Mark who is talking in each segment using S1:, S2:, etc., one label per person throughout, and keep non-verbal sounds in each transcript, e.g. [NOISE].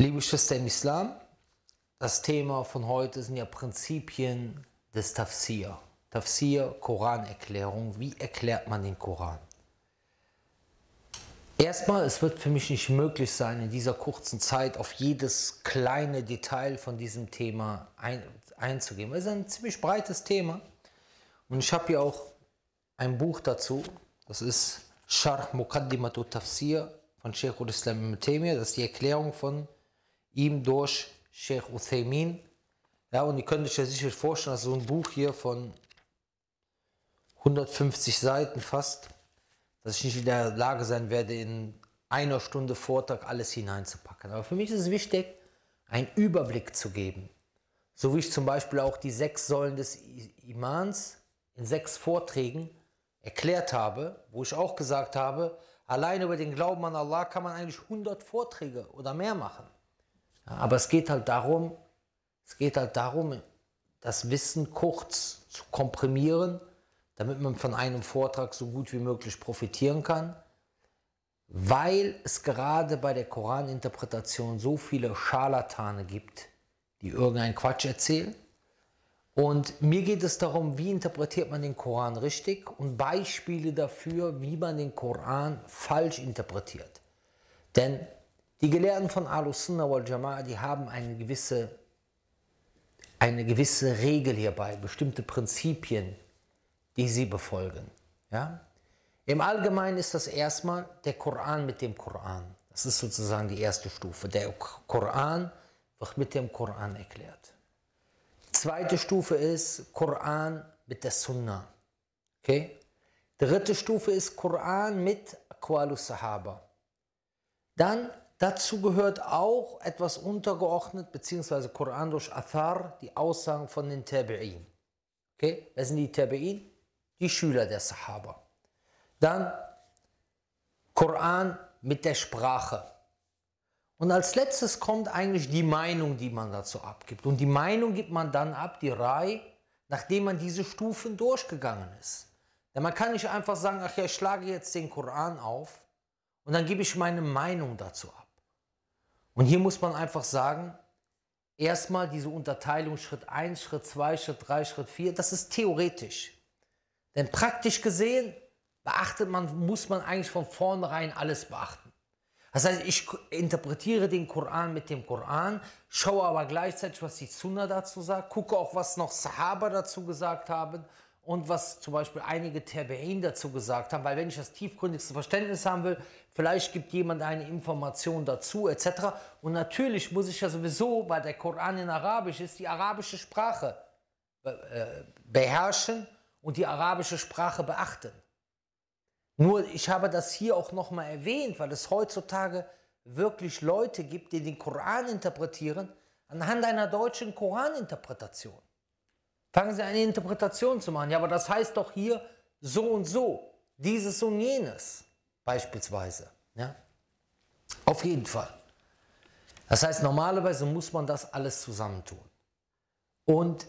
S1: Liebe Schwester im Islam, das Thema von heute sind ja Prinzipien des Tafsir. Tafsir, Koranerklärung. Wie erklärt man den Koran? Erstmal, es wird für mich nicht möglich sein, in dieser kurzen Zeit auf jedes kleine Detail von diesem Thema ein, einzugehen. Es ist ein ziemlich breites Thema. Und ich habe hier auch ein Buch dazu. Das ist Sharh Muqaddimatu Tafsir von Sheikh al-Islam ibn Das ist die Erklärung von ihm durch Sheikh Uthaymin. Ja, und ihr könnt euch ja sicher vorstellen, dass so ein Buch hier von 150 Seiten fast, dass ich nicht in der Lage sein werde, in einer Stunde Vortrag alles hineinzupacken. Aber für mich ist es wichtig, einen Überblick zu geben. So wie ich zum Beispiel auch die sechs Säulen des Imans in sechs Vorträgen erklärt habe, wo ich auch gesagt habe, allein über den Glauben an Allah kann man eigentlich 100 Vorträge oder mehr machen. Aber es geht halt darum, es geht halt darum, das Wissen kurz zu komprimieren, damit man von einem Vortrag so gut wie möglich profitieren kann, weil es gerade bei der Koraninterpretation so viele Scharlatane gibt, die irgendeinen Quatsch erzählen. Und mir geht es darum, wie interpretiert man den Koran richtig und Beispiele dafür, wie man den Koran falsch interpretiert. Denn die Gelehrten von Al-Sunnah wal Jama'a, die haben eine gewisse, eine gewisse Regel hierbei, bestimmte Prinzipien, die sie befolgen. Ja? Im Allgemeinen ist das erstmal der Koran mit dem Koran. Das ist sozusagen die erste Stufe. Der Koran wird mit dem Koran erklärt. Zweite Stufe ist Koran mit der Sunna. Okay? Dritte Stufe ist Koran mit Aqwalus Sahaba. Dann Dazu gehört auch etwas untergeordnet, beziehungsweise Koran durch Athar, die Aussagen von den Tabi'in. Okay, wer sind die Tabi'in? Die Schüler der Sahaba. Dann Koran mit der Sprache. Und als letztes kommt eigentlich die Meinung, die man dazu abgibt. Und die Meinung gibt man dann ab, die Reihe, nachdem man diese Stufen durchgegangen ist. Denn man kann nicht einfach sagen, ach ja, ich schlage jetzt den Koran auf und dann gebe ich meine Meinung dazu ab. Und hier muss man einfach sagen, erstmal diese Unterteilung Schritt 1, Schritt 2, Schritt 3, Schritt 4, das ist theoretisch. Denn praktisch gesehen beachtet man, muss man eigentlich von vornherein alles beachten. Das heißt, ich interpretiere den Koran mit dem Koran, schaue aber gleichzeitig, was die Sunna dazu sagt, gucke auch, was noch Sahaba dazu gesagt haben und was zum Beispiel einige Tabi'in dazu gesagt haben, weil wenn ich das tiefgründigste Verständnis haben will, vielleicht gibt jemand eine Information dazu etc. Und natürlich muss ich ja sowieso, weil der Koran in Arabisch ist, die arabische Sprache äh, beherrschen und die arabische Sprache beachten. Nur ich habe das hier auch nochmal erwähnt, weil es heutzutage wirklich Leute gibt, die den Koran interpretieren anhand einer deutschen Koraninterpretation. Fangen Sie eine Interpretation zu machen. Ja, aber das heißt doch hier so und so, dieses und jenes beispielsweise. Ja? Auf jeden Fall. Das heißt, normalerweise muss man das alles zusammentun. Und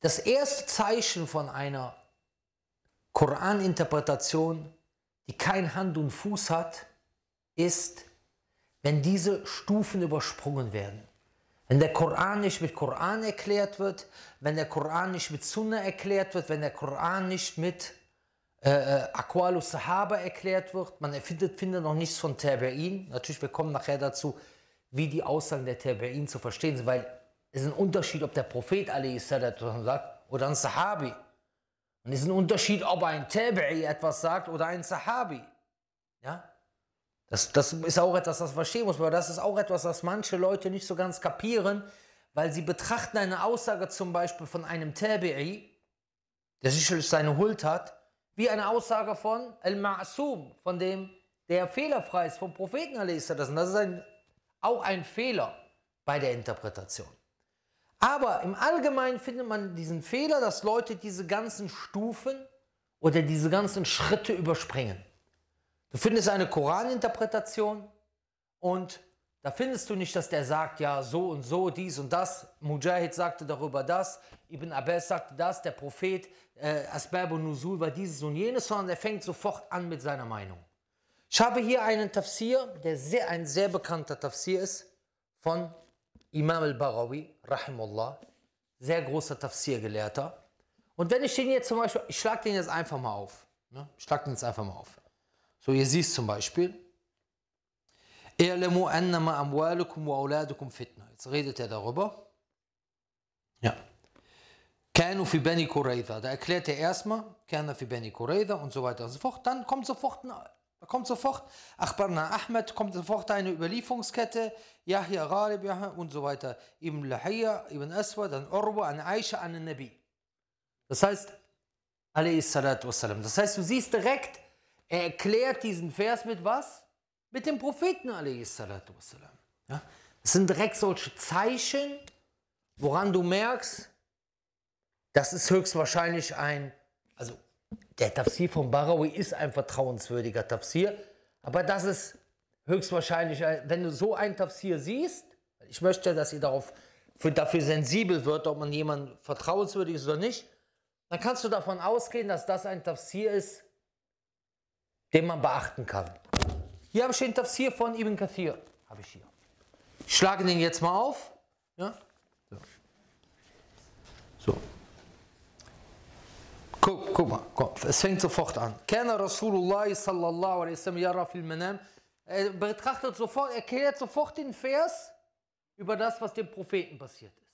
S1: das erste Zeichen von einer Koraninterpretation, die kein Hand und Fuß hat, ist, wenn diese Stufen übersprungen werden. Wenn der Koran nicht mit Koran erklärt wird, wenn der Koran nicht mit Sunna erklärt wird, wenn der Koran nicht mit äh, äh Aqwalus Sahaba erklärt wird, man findet, findet noch nichts von Tabi'in. Natürlich, wir kommen nachher dazu, wie die Aussagen der Tabi'in zu verstehen sind, weil es ist ein Unterschied, ob der Prophet sagt oder ein Sahabi. Und es ist ein Unterschied, ob ein Tabi'i etwas sagt oder ein Sahabi. Ja? Das, das ist auch etwas, das verstehen muss, aber das ist auch etwas, was manche Leute nicht so ganz kapieren, weil sie betrachten eine Aussage zum Beispiel von einem Tabi'i, der sicherlich seine Huld hat, wie eine Aussage von Al-Ma'sum, von dem, der fehlerfrei ist, vom Propheten Das ist ein, auch ein Fehler bei der Interpretation. Aber im Allgemeinen findet man diesen Fehler, dass Leute diese ganzen Stufen oder diese ganzen Schritte überspringen. Du findest eine Koraninterpretation und da findest du nicht, dass der sagt, ja, so und so, dies und das. Mujahid sagte darüber das, Ibn Abbas sagte das, der Prophet, äh, Asbab und Nuzul war dieses und jenes, sondern er fängt sofort an mit seiner Meinung. Ich habe hier einen Tafsir, der sehr, ein sehr bekannter Tafsir ist, von Imam al-Barawi, rahimullah, sehr großer Tafsir-Gelehrter. Und wenn ich den jetzt zum Beispiel, ich schlage den jetzt einfach mal auf. Ne? Ich schlage den jetzt einfach mal auf. So, ihr siehst zum Beispiel, annama amwalukum wa auladukum fitna. Jetzt redet er darüber. Ja. Kanu fi Beni Qurayza. Da erklärt er erstmal, Kana fi Beni Qurayza und so weiter und so fort. Dann kommt sofort, da kommt sofort, Akhbarna Ahmed, kommt sofort eine Überlieferungskette, Yahya Ghalib und so weiter. Ibn Lahiyya, Ibn Aswad, an Urwa, an Aisha, an Nabi. Das heißt, wassalam. Das heißt, du siehst direkt, er erklärt diesen Vers mit was? Mit dem Propheten salatu wassalam. Ja? Das sind direkt solche Zeichen, woran du merkst, das ist höchstwahrscheinlich ein, also der Tafsir von Barawi ist ein vertrauenswürdiger Tafsir, aber das ist höchstwahrscheinlich, wenn du so ein Tafsir siehst, ich möchte, dass ihr darauf, für, dafür sensibel wird, ob man jemand vertrauenswürdig ist oder nicht, dann kannst du davon ausgehen, dass das ein Tafsir ist, den man beachten kann. Hier habe ich den Tafsir von Ibn Kathir. Habe ich hier. Ich schlage den jetzt mal auf. Ja? So. so. Guck, guck mal, guck. es fängt sofort an. Kana Rasulullah sallallahu alaihi manam. Er betrachtet sofort, erklärt sofort den Vers über das, was dem Propheten passiert ist.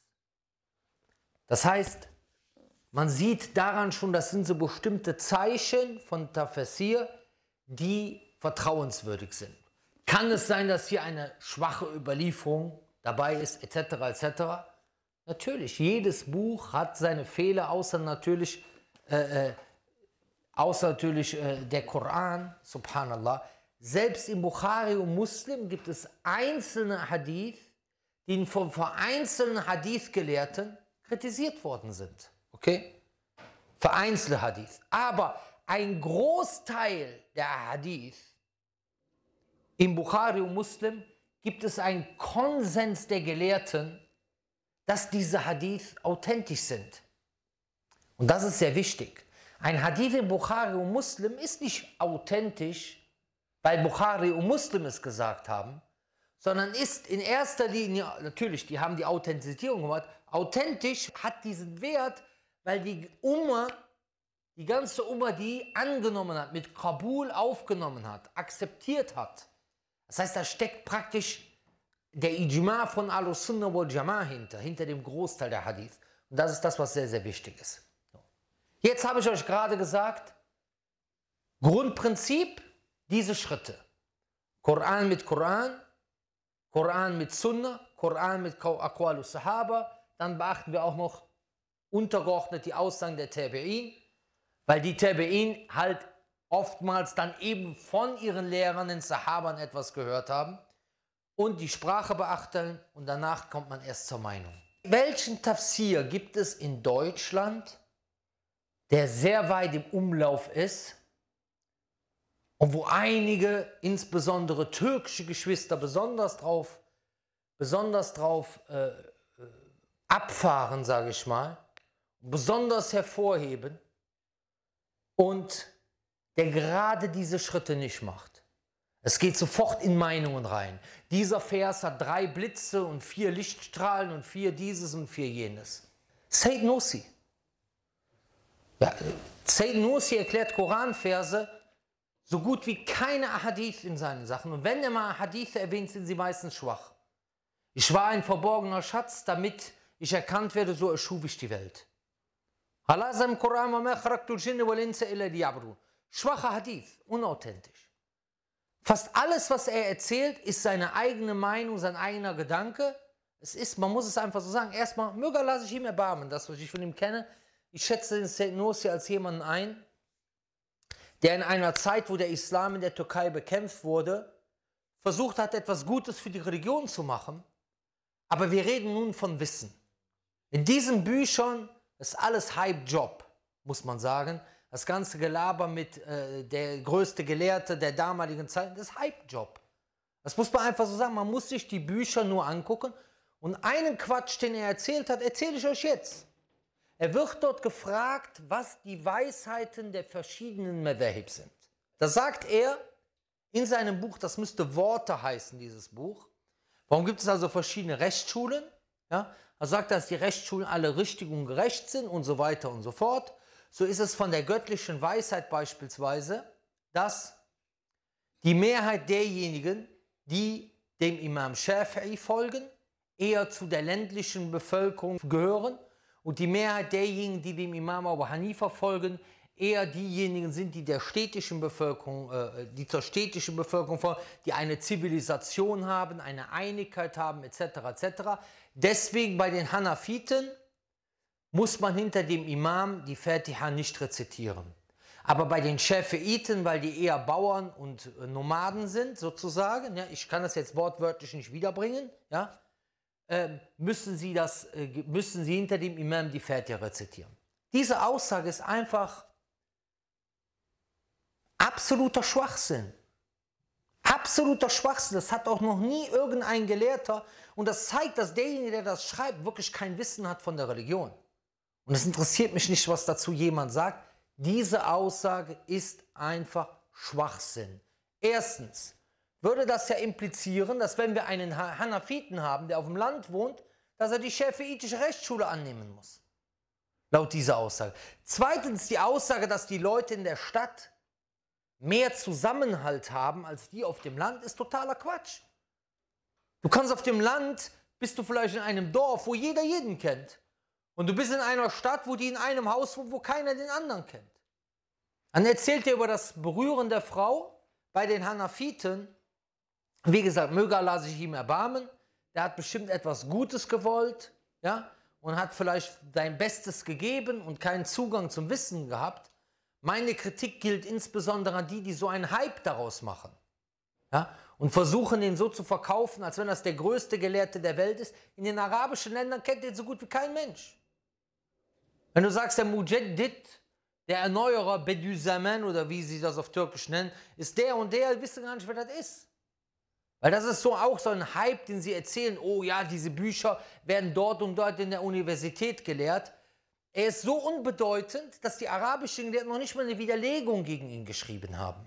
S1: Das heißt, man sieht daran schon, das sind so bestimmte Zeichen von Tafsir, die vertrauenswürdig sind. Kann es sein, dass hier eine schwache Überlieferung dabei ist, etc., etc.? Natürlich, jedes Buch hat seine Fehler, außer natürlich, äh, äh, außer natürlich äh, der Koran, subhanallah. Selbst im Bukhari und Muslim gibt es einzelne Hadith, die von vereinzelten Hadith-Gelehrten kritisiert worden sind. Okay? Vereinzelte Hadith. Aber ein Großteil der Hadith im Bukhari und Muslim gibt es einen Konsens der Gelehrten, dass diese Hadith authentisch sind. Und das ist sehr wichtig. Ein Hadith im Bukhari und Muslim ist nicht authentisch, weil Bukhari und Muslim es gesagt haben, sondern ist in erster Linie, natürlich, die haben die Authentisierung gemacht, authentisch hat diesen Wert, weil die Umma, die ganze Umma, die angenommen hat, mit Kabul aufgenommen hat, akzeptiert hat. Das heißt, da steckt praktisch der Ijma von Al-Sunnah wal Jama'ah hinter, hinter dem Großteil der Hadith. Und das ist das, was sehr, sehr wichtig ist. Jetzt habe ich euch gerade gesagt, Grundprinzip, diese Schritte. Koran mit Koran, Koran mit Sunnah, Koran mit Aqwal Sahaba, dann beachten wir auch noch untergeordnet die Aussagen der Tabi'in, weil die Tabi'in halt oftmals dann eben von ihren Lehrern, den Sahabern, etwas gehört haben und die Sprache beachten und danach kommt man erst zur Meinung. Welchen Tafsir gibt es in Deutschland, der sehr weit im Umlauf ist und wo einige, insbesondere türkische Geschwister, besonders drauf, besonders drauf äh, äh abfahren, sage ich mal, besonders hervorheben und der gerade diese Schritte nicht macht. Es geht sofort in Meinungen rein. Dieser Vers hat drei Blitze und vier Lichtstrahlen und vier dieses und vier jenes. Said Nursi. Ja, Said Nursi erklärt Koranverse so gut wie keine Ahadith in seinen Sachen. Und wenn er mal Ahadith erwähnt, sind sie meistens schwach. Ich war ein verborgener Schatz, damit ich erkannt werde, so erschuf ich die Welt. Schwacher Hadith, unauthentisch. Fast alles, was er erzählt, ist seine eigene Meinung, sein eigener Gedanke. Es ist, man muss es einfach so sagen, erstmal, möge lasse ich ihm erbarmen, das, was ich von ihm kenne. Ich schätze den Sayyid Nursi als jemanden ein, der in einer Zeit, wo der Islam in der Türkei bekämpft wurde, versucht hat, etwas Gutes für die Religion zu machen. Aber wir reden nun von Wissen. In diesen Büchern ist alles Hype-Job, muss man sagen. Das ganze Gelaber mit äh, der größte Gelehrte der damaligen Zeit, das ist Hype-Job. Das muss man einfach so sagen. Man muss sich die Bücher nur angucken. Und einen Quatsch, den er erzählt hat, erzähle ich euch jetzt. Er wird dort gefragt, was die Weisheiten der verschiedenen Madhahib sind. Da sagt er in seinem Buch, das müsste Worte heißen, dieses Buch, Warum gibt es also verschiedene Rechtsschulen? Ja, er sagt, dass die Rechtsschulen alle richtig und gerecht sind und so weiter und so fort. So ist es von der göttlichen Weisheit beispielsweise, dass die Mehrheit derjenigen, die dem Imam Shafi'i folgen, eher zu der ländlichen Bevölkerung gehören und die Mehrheit derjenigen, die dem Imam Abu Hanifa folgen, eher diejenigen sind, die der städtischen Bevölkerung, äh, die zur städtischen Bevölkerung folgen, die eine Zivilisation haben, eine Einigkeit haben, etc. etc. Deswegen bei den Hanafiten muss man hinter dem Imam die Fatiha nicht rezitieren. Aber bei den Schäfeiten, weil die eher Bauern und äh, Nomaden sind, sozusagen, ja, ich kann das jetzt wortwörtlich nicht wiederbringen, ja, äh, müssen, sie das, äh, müssen sie hinter dem Imam die Fatiha rezitieren. Diese Aussage ist einfach absoluter Schwachsinn. Absoluter Schwachsinn. Das hat auch noch nie irgendein Gelehrter. Und das zeigt, dass derjenige, der das schreibt, wirklich kein Wissen hat von der Religion. Und es interessiert mich nicht, was dazu jemand sagt. Diese Aussage ist einfach Schwachsinn. Erstens würde das ja implizieren, dass wenn wir einen Hanafiten haben, der auf dem Land wohnt, dass er die schäfeitische Rechtsschule annehmen muss. Laut dieser Aussage. Zweitens die Aussage, dass die Leute in der Stadt mehr Zusammenhalt haben als die auf dem Land, ist totaler Quatsch. Du kannst auf dem Land, bist du vielleicht in einem Dorf, wo jeder jeden kennt. Und du bist in einer Stadt, wo die in einem Haus wohnen, wo keiner den anderen kennt. Dann erzählt er über das Berühren der Frau bei den Hanafiten. Wie gesagt, möge Allah sich ihm erbarmen. Der hat bestimmt etwas Gutes gewollt, ja, und hat vielleicht sein Bestes gegeben und keinen Zugang zum Wissen gehabt. Meine Kritik gilt insbesondere an die, die so einen Hype daraus machen. Ja, und versuchen ihn so zu verkaufen, als wenn das der größte Gelehrte der Welt ist. In den arabischen Ländern kennt ihn so gut wie kein Mensch. Wenn du sagst, der Mujaddid, der Erneuerer, Bediüzzaman oder wie sie das auf Türkisch nennen, ist der und der, wissen gar nicht, wer das ist. Weil das ist so auch so ein Hype, den sie erzählen, oh ja, diese Bücher werden dort und dort in der Universität gelehrt. Er ist so unbedeutend, dass die arabischen Gelehrten noch nicht mal eine Widerlegung gegen ihn geschrieben haben.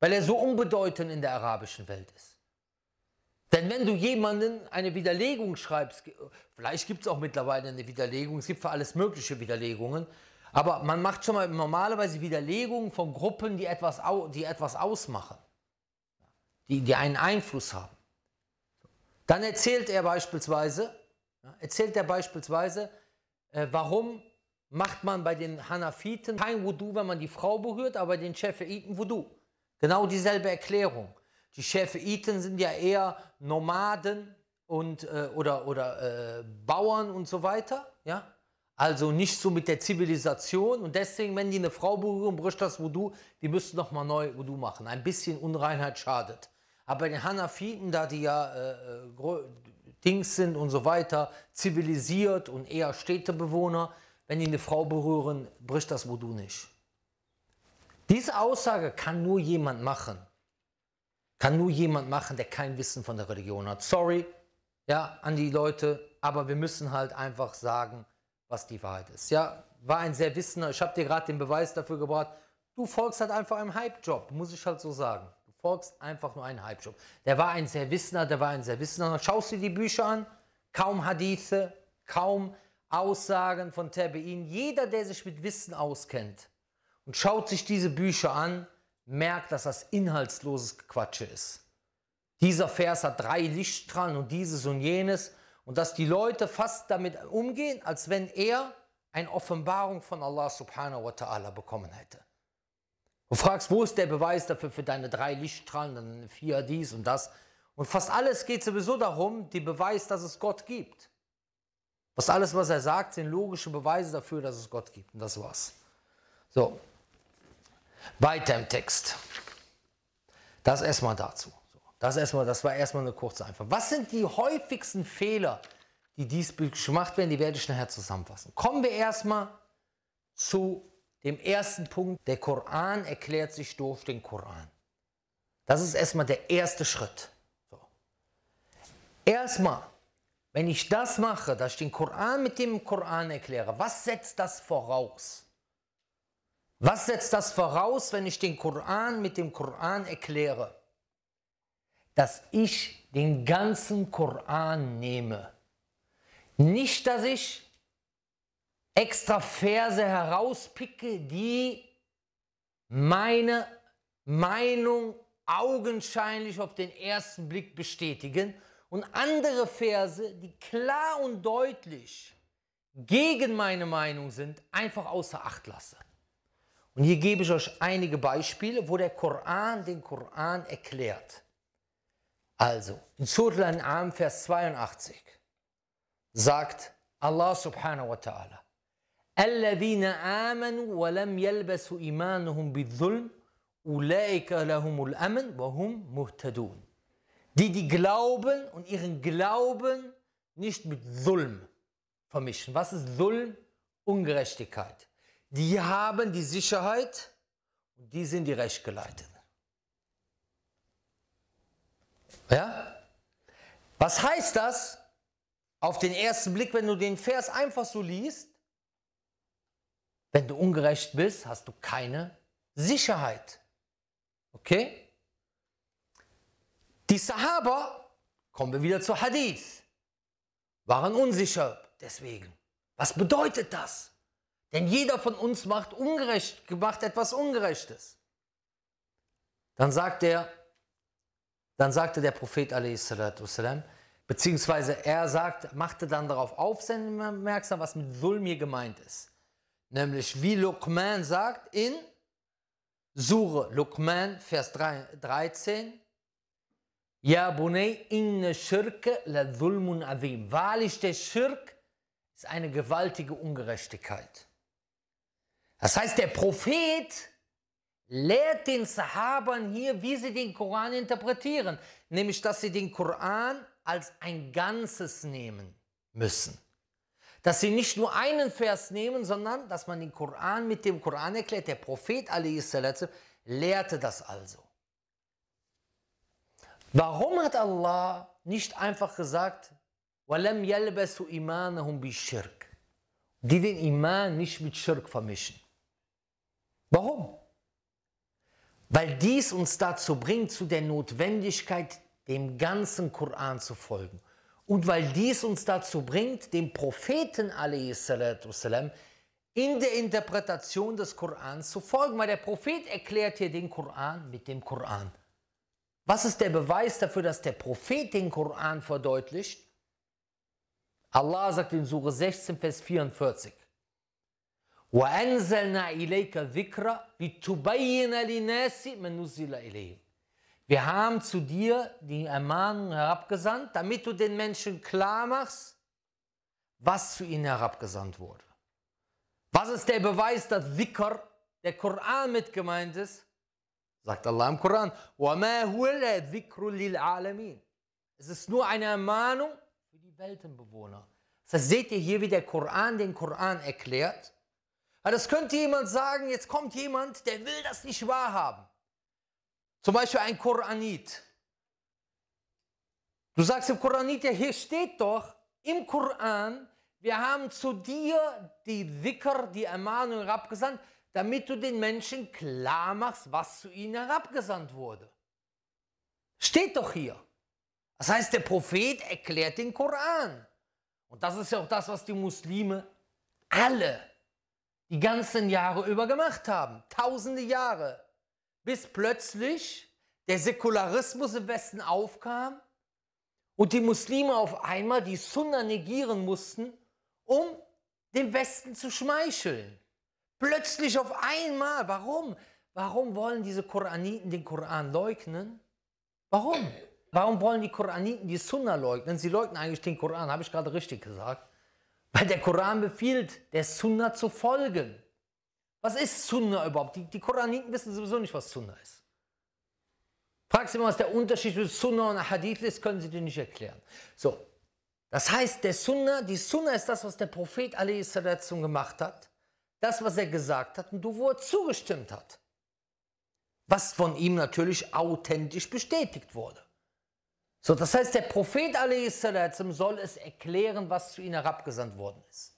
S1: Weil er so unbedeutend in der arabischen Welt ist. Denn wenn du jemanden eine Widerlegung schreibst, vielleicht gibt es auch mittlerweile eine Widerlegung, es gibt für alles mögliche Widerlegungen, aber man macht schon mal normalerweise Widerlegungen von Gruppen, die etwas, die etwas ausmachen, die, die einen Einfluss haben. Dann erzählt er beispielsweise, erzählt er beispielsweise, äh, warum macht man bei den Hanafiten kein Wudu, wenn man die Frau berührt, aber bei den Schäferiten Wudu. Genau dieselbe Erklärung. Die Schäferiten sind ja eher Nomaden und, äh, oder, oder äh, Bauern und so weiter. Ja? Also nicht so mit der Zivilisation. Und deswegen, wenn die eine Frau berühren, bricht das Wudu, die müssten nochmal neu Wudu machen. Ein bisschen Unreinheit schadet. Aber bei den Hanafiten, da die ja äh, äh Dings sind und so weiter, zivilisiert und eher Städtebewohner, wenn die eine Frau berühren, bricht das Wudu nicht. Diese Aussage kann nur jemand machen, kann nur jemand machen, der kein Wissen von der Religion hat. Sorry, ja, an die Leute, aber wir müssen halt einfach sagen, was die Wahrheit ist. Ja, war ein sehr wissender, ich habe dir gerade den Beweis dafür gebracht, du folgst halt einfach einem Hype-Job, muss ich halt so sagen. Du folgst einfach nur einem Hype-Job. Der war ein sehr wissender, der war ein sehr wissender. Schaust dir die Bücher an, kaum Hadithe, kaum Aussagen von Tabein. Jeder, der sich mit Wissen auskennt und schaut sich diese Bücher an, merkt, dass das inhaltsloses Quatsche ist. Dieser Vers hat drei Lichtstrahlen und dieses und jenes und dass die Leute fast damit umgehen, als wenn er eine Offenbarung von Allah subhanahu wa ta'ala bekommen hätte. Du fragst, wo ist der Beweis dafür für deine drei Lichtstrahlen, dann vier dies und das. Und fast alles geht sowieso darum, die Beweis, dass es Gott gibt. Fast alles, was er sagt, sind logische Beweise dafür, dass es Gott gibt. Und das war's. So, weiter im Text. Das erstmal dazu. Das, erstmal, das war erstmal eine kurze Antwort. Was sind die häufigsten Fehler, die diesbezüglich gemacht werden? Die werde ich nachher zusammenfassen. Kommen wir erstmal zu dem ersten Punkt. Der Koran erklärt sich durch den Koran. Das ist erstmal der erste Schritt. So. Erstmal, wenn ich das mache, dass ich den Koran mit dem Koran erkläre, was setzt das voraus? Was setzt das voraus, wenn ich den Koran mit dem Koran erkläre? dass ich den ganzen Koran nehme. Nicht, dass ich extra Verse herauspicke, die meine Meinung augenscheinlich auf den ersten Blick bestätigen und andere Verse, die klar und deutlich gegen meine Meinung sind, einfach außer Acht lasse. Und hier gebe ich euch einige Beispiele, wo der Koran den Koran erklärt. Also, in Surah Al-An'am, Vers 82, sagt Allah subhanahu wa ta'ala, الذين آمنوا ولم يلبسوا إيمانهم بالظلم أولئك لهم الأمن وهم مهتدون die die glauben und ihren Glauben nicht mit Zulm vermischen. Was ist Zulm? Ungerechtigkeit. Die haben die Sicherheit und die sind die Rechtgeleiteten. Ja? Was heißt das? Auf den ersten Blick, wenn du den Vers einfach so liest, wenn du ungerecht bist, hast du keine Sicherheit. Okay? Die Sahaba, kommen wir wieder zu Hadith, waren unsicher deswegen. Was bedeutet das? Denn jeder von uns macht ungerecht, macht etwas Ungerechtes. Dann sagt er, dann sagte der Prophet والسلام, beziehungsweise er sagt, machte dann darauf aufmerksam, was mit Sulm hier gemeint ist. Nämlich wie Luqman sagt in Sure Luqman, Vers 13, Ja bunay inne shirke la dhulmun azim. Wahrlich, der Schirk ist eine gewaltige Ungerechtigkeit. Das heißt, der Prophet lehrt den Sahabern hier, wie sie den Koran interpretieren. Nämlich, dass sie den Koran als ein Ganzes nehmen müssen Dass sie nicht nur einen Vers nehmen, sondern dass man den Koran mit dem Koran erklärt. Der Prophet a.s. lehrte das also. Warum hat Allah nicht einfach gesagt, وَلَمْ يَلْبَسُوا إِمَانَهُمْ بِالشِّرْكِ Die den Iman nicht mit Schirk vermischen. Warum? Weil dies uns dazu bringt, zu der Notwendigkeit, dem ganzen Koran zu folgen. Und weil dies uns dazu bringt, dem Propheten والسلام, in der Interpretation des Korans zu folgen. Weil der Prophet erklärt hier den Koran mit dem Koran. Was ist der Beweis dafür, dass der Prophet den Koran verdeutlicht? Allah sagt in Surah 16, Vers 44. وَأَنزَلْنَا إِلَيْكَ ذِكْرَ لِتُبَيِّنَ لِنَاسِ مَنْ نُزِّلَ إِلَيْهِمْ wir haben zu dir die Ermahnung herabgesandt, damit du den Menschen klar machst, was zu ihnen herabgesandt wurde. Was ist der Beweis, dass Dhikr, der Koran mit gemeint ist? Sagt Allah im Koran, Es ist nur eine Ermahnung für die Weltenbewohner. Das heißt, seht ihr hier, wie der Koran den Koran erklärt? Das könnte jemand sagen, jetzt kommt jemand, der will das nicht wahrhaben. Zum Beispiel ein Koranit. Du sagst im Koranit, ja hier steht doch im Koran, wir haben zu dir die Dhikr, die Ermahnung herabgesandt, damit du den Menschen klar machst, was zu ihnen herabgesandt wurde. Steht doch hier. Das heißt, der Prophet erklärt den Koran. Und das ist ja auch das, was die Muslime alle die ganzen Jahre über gemacht haben. Tausende Jahre. Bis plötzlich der Säkularismus im Westen aufkam und die Muslime auf einmal die Sunna negieren mussten, um dem Westen zu schmeicheln. Plötzlich auf einmal. Warum? Warum wollen diese Koraniten den Koran leugnen? Warum? Warum wollen die Koraniten die Sunna leugnen? Sie leugnen eigentlich den Koran, habe ich gerade richtig gesagt. Weil der Koran befiehlt, der Sunna zu folgen. Was ist Sunna überhaupt? Die, die Koraniten wissen sowieso nicht, was Sunna ist. Fragst du mal, was der Unterschied zwischen Sunna und Hadith ist, können sie dir nicht erklären. So, das heißt, der Sunna, die Sunna ist das, was der Prophet a.s. gemacht hat das, was er gesagt hat und wo er zugestimmt hat. Was von ihm natürlich authentisch bestätigt wurde. So, das heißt, der Prophet a.s. soll es erklären, was zu ihm herabgesandt worden ist.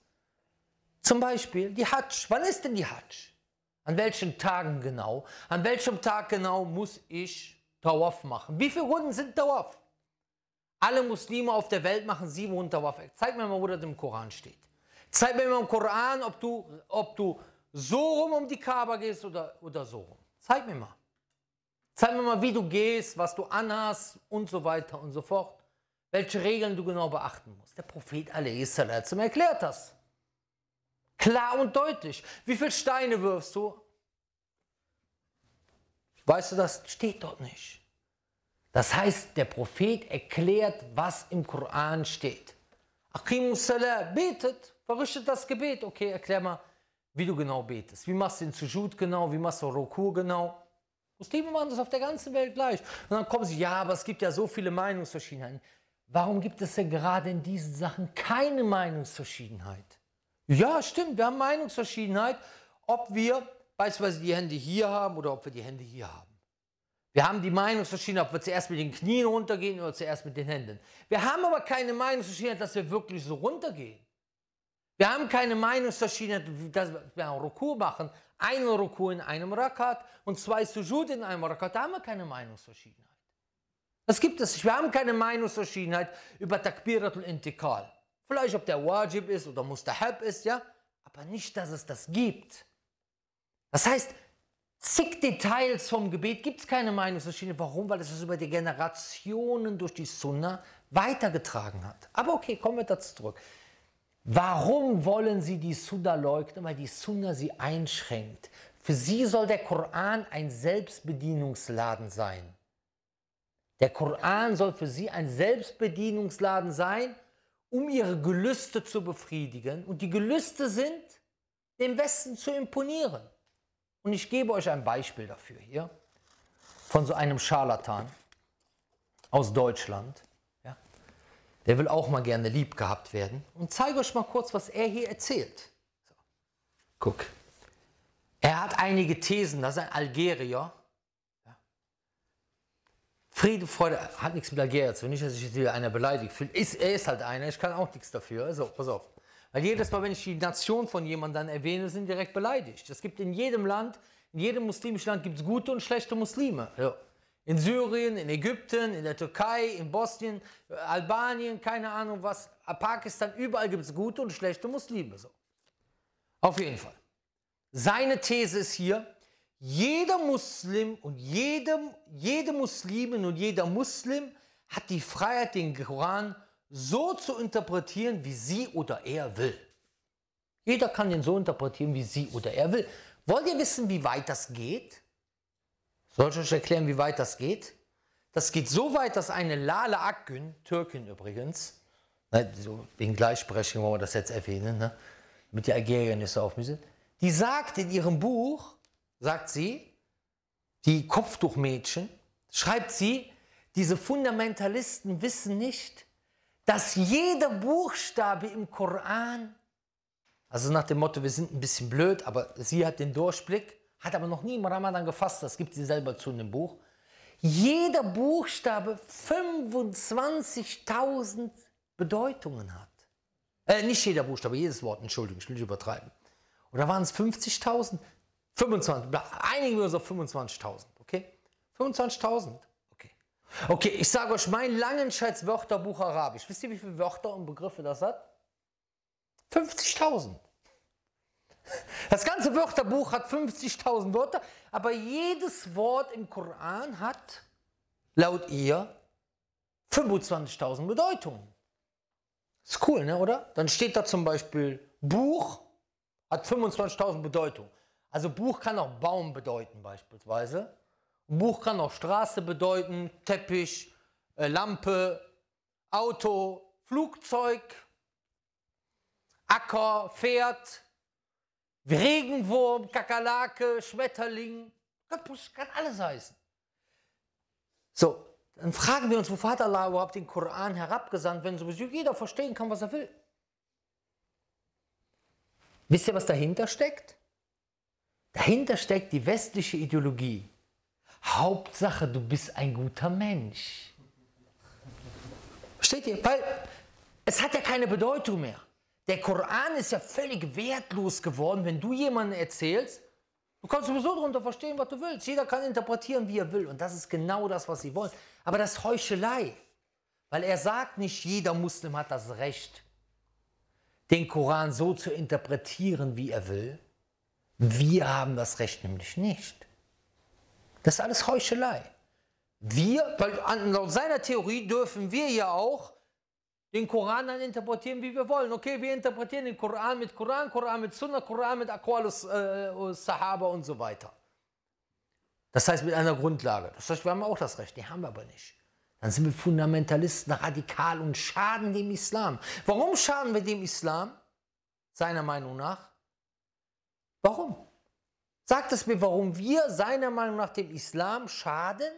S1: Zum Beispiel die Hajj. Wann ist denn die Hajj? An welchen Tagen genau? An welchem Tag genau muss ich Tawaf machen. Wie viele Runden sind Tawaf? Alle Muslime auf der Welt machen sieben Runden Tawaf. Zeig mir mal, wo das im Koran steht. Zeig mir mal im Koran, ob du, ob du so rum um die Kaaba gehst oder, oder so rum. Zeig mir mal. Zeig mir mal, wie du gehst, was du anhast und so weiter und so fort. Welche Regeln du genau beachten musst. Der Prophet a.s. erklärt das. Klar und deutlich. Wie viele Steine wirfst du? Weißt du, das steht dort nicht. Das heißt, der Prophet erklärt, was im Koran steht. Aqimus Salah, betet, verrichtet das Gebet. Okay, erklär mal, wie du genau betest. Wie machst du den Sujud genau? Wie machst du Rukur genau? Muslime machen das auf der ganzen Welt gleich. Und dann kommen sie, ja, aber es gibt ja so viele Meinungsverschiedenheiten. Warum gibt es denn gerade in diesen Sachen keine Meinungsverschiedenheit? Ja, stimmt, wir haben Meinungsverschiedenheit, ob wir beispielsweise die Hände hier haben oder ob wir die Hände hier haben. Wir haben die Meinungsverschiedenheit, ob wir zuerst mit den Knien runtergehen oder zuerst mit den Händen. Wir haben aber keine Meinungsverschiedenheit, dass wir wirklich so runtergehen. Wir haben keine Meinungsverschiedenheit, dass wir einen Rukur machen, einen Rukur in einem Rakat und zwei Sujud in einem Rakat. Da haben wir keine Meinungsverschiedenheit. Das gibt es nicht. Wir haben keine Meinungsverschiedenheit über Takbiratul Intikal. Vielleicht ob der Wajib ist oder Mustahab ist, ja, aber nicht, dass es das gibt. Das heißt, zig Details vom Gebet gibt es keine Meinungsverschiedenheit. Warum? Weil es es über die Generationen durch die Sunna weitergetragen hat. Aber okay, kommen wir dazu zurück. Warum wollen sie die Sunna leugnen? Weil die Sunna sie einschränkt. Für sie soll der Koran ein Selbstbedienungsladen sein. Der Koran soll für sie ein Selbstbedienungsladen sein, um ihre Gelüste zu befriedigen. Und die Gelüste sind, dem Westen zu imponieren. Und ich gebe euch ein Beispiel dafür hier von so einem Scharlatan aus Deutschland. Ja, der will auch mal gerne lieb gehabt werden. Und zeige euch mal kurz, was er hier erzählt. So. Guck. Er hat einige Thesen, das ist ein Algerier, Friede, Freude hat nichts mit Algerien zu Nicht, dass ich jetzt wieder einer beleidigt fühle. Ist, er ist halt einer, ich kann auch nichts dafür. Also, pass auf. Weil jedes Mal, wenn ich die Nation von jemandem erwähne, sind direkt beleidigt. Es gibt in jedem Land, in jedem muslimischen Land gibt es gute und schlechte Muslime. Ja. In Syrien, in Ägypten, in der Türkei, in Bosnien, Albanien, keine Ahnung was, Pakistan, überall gibt es gute und schlechte Muslime. So. Auf jeden Fall. Seine These ist hier, jeder Muslim und jedem, jede Muslimin und jeder Muslim hat die Freiheit, den Koran so zu interpretieren, wie sie oder er will. Jeder kann den so interpretieren, wie sie oder er will. Wollt ihr wissen, wie weit das geht? Soll ich euch erklären, wie weit das geht? Das geht so weit, dass eine Lale Akgün, Türkin übrigens, ne, wegen Gleichsprechung wollen wir das jetzt erwähnen, ne, mit der Algerien ist so auf müssen, die sagt in ihrem Buch, sagt sie, die Kopftuchmädchen, schreibt sie, diese Fundamentalisten wissen nicht, dass jeder Buchstabe im Koran, also nach dem Motto, wir sind ein bisschen blöd, aber sie hat den Durchblick, hat aber noch nie im Ramadan gefasst, das gibt sie selber zu in dem Buch, jeder Buchstabe 25.000 Bedeutungen hat. Äh, nicht jeder Buchstabe, jedes Wort, Entschuldigung, ich will nicht übertreiben. Oder waren es 50.000? 25, einigen wir uns auf 25.000, okay? 25.000, okay. Okay, ich sage euch mein Langenscheids Wörterbuch Arabisch. Wisst ihr, wie viele Wörter und Begriffe das hat? 50.000. Das ganze Wörterbuch hat 50.000 Wörter, aber jedes Wort im Koran hat laut ihr 25.000 Bedeutungen. Ist cool, ne, oder? Dann steht da zum Beispiel Buch, hat 25.000 Bedeutungen. Also Buch kann auch Baum bedeuten beispielsweise. Buch kann auch Straße bedeuten, Teppich, äh, Lampe, Auto, Flugzeug, Acker, Pferd, Regenwurm, Kakerlake, Schmetterling. Kann, kann alles heißen. So, dann fragen wir uns, wofür hat Allah überhaupt den Koran herabgesandt, wenn sowieso jeder verstehen kann, was er will. Wisst ihr, was dahinter steckt? Dahinter steckt die westliche Ideologie. Hauptsache, du bist ein guter Mensch. Versteht ihr? Weil es hat ja keine Bedeutung mehr. Der Koran ist ja völlig wertlos geworden, wenn du jemandem erzählst, Du kannst sowieso darunter verstehen, was du willst. Jeder kann interpretieren, wie er will. Und das ist genau das, was sie wollen. Aber das ist Heuchelei. Weil er sagt nicht, jeder Muslim hat das Recht, den Koran so zu interpretieren, wie er will. Wir haben das Recht nämlich nicht. Das ist alles Heuchelei. Wir, weil laut seiner Theorie dürfen wir ja auch den Koran dann interpretieren, wie wir wollen. Okay, wir interpretieren den Koran mit Koran, Koran mit Sunnah, Koran mit Aqwalus äh, Sahaba und so weiter. Das heißt mit einer Grundlage. Das heißt, wir haben auch das Recht, die haben wir aber nicht. Dann sind wir Fundamentalisten, radikal und schaden dem Islam. Warum schaden wir dem Islam? Seiner Meinung nach. Warum? Sagt es mir, warum wir seiner Meinung nach dem Islam schaden?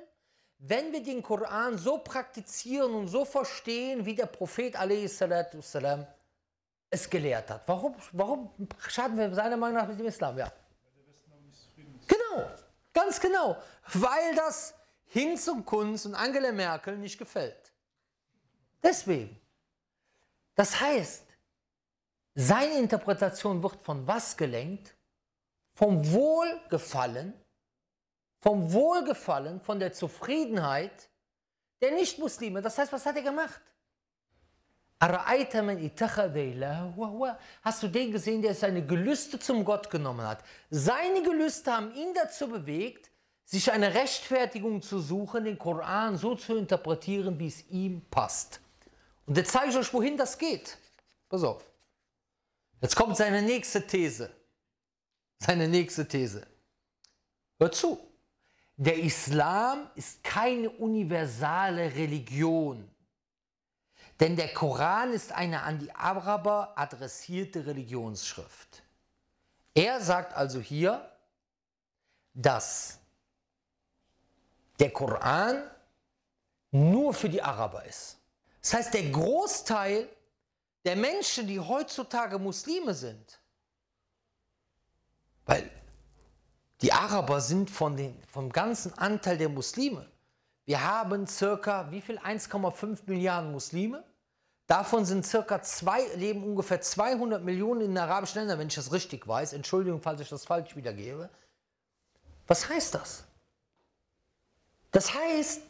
S1: wenn wir den Koran so praktizieren und so verstehen, wie der Prophet والسلام, es gelehrt hat. Warum, warum schaden wir seiner Meinung nach mit dem Islam? Ja. Genau, ganz genau. Weil das Hinz und Kunz und Angela Merkel nicht gefällt. Deswegen. Das heißt, seine Interpretation wird von was gelenkt? Vom Wohlgefallen vom Wohlgefallen, von der Zufriedenheit der Nichtmuslime. Das heißt, was hat er gemacht? Hast du den gesehen, der seine Gelüste zum Gott genommen hat? Seine Gelüste haben ihn dazu bewegt, sich eine Rechtfertigung zu suchen, den Koran so zu interpretieren, wie es ihm passt. Und jetzt zeige ich euch, wohin das geht. Pass auf. Jetzt kommt seine nächste These. Seine nächste These. Hört zu. Der Islam ist keine universale Religion. Denn der Koran ist eine an die Araber adressierte Religionsschrift. Er sagt also hier, dass der Koran nur für die Araber ist. Das heißt, der Großteil der Menschen, die heutzutage Muslime sind, weil die Araber sind von den, vom ganzen Anteil der Muslime. Wir haben circa, wie viel? 1,5 Milliarden Muslime. Davon sind circa zwei, leben ungefähr 200 Millionen in den arabischen Ländern, wenn ich das richtig weiß. Entschuldigung, falls ich das falsch wiedergebe. Was heißt das? Das heißt,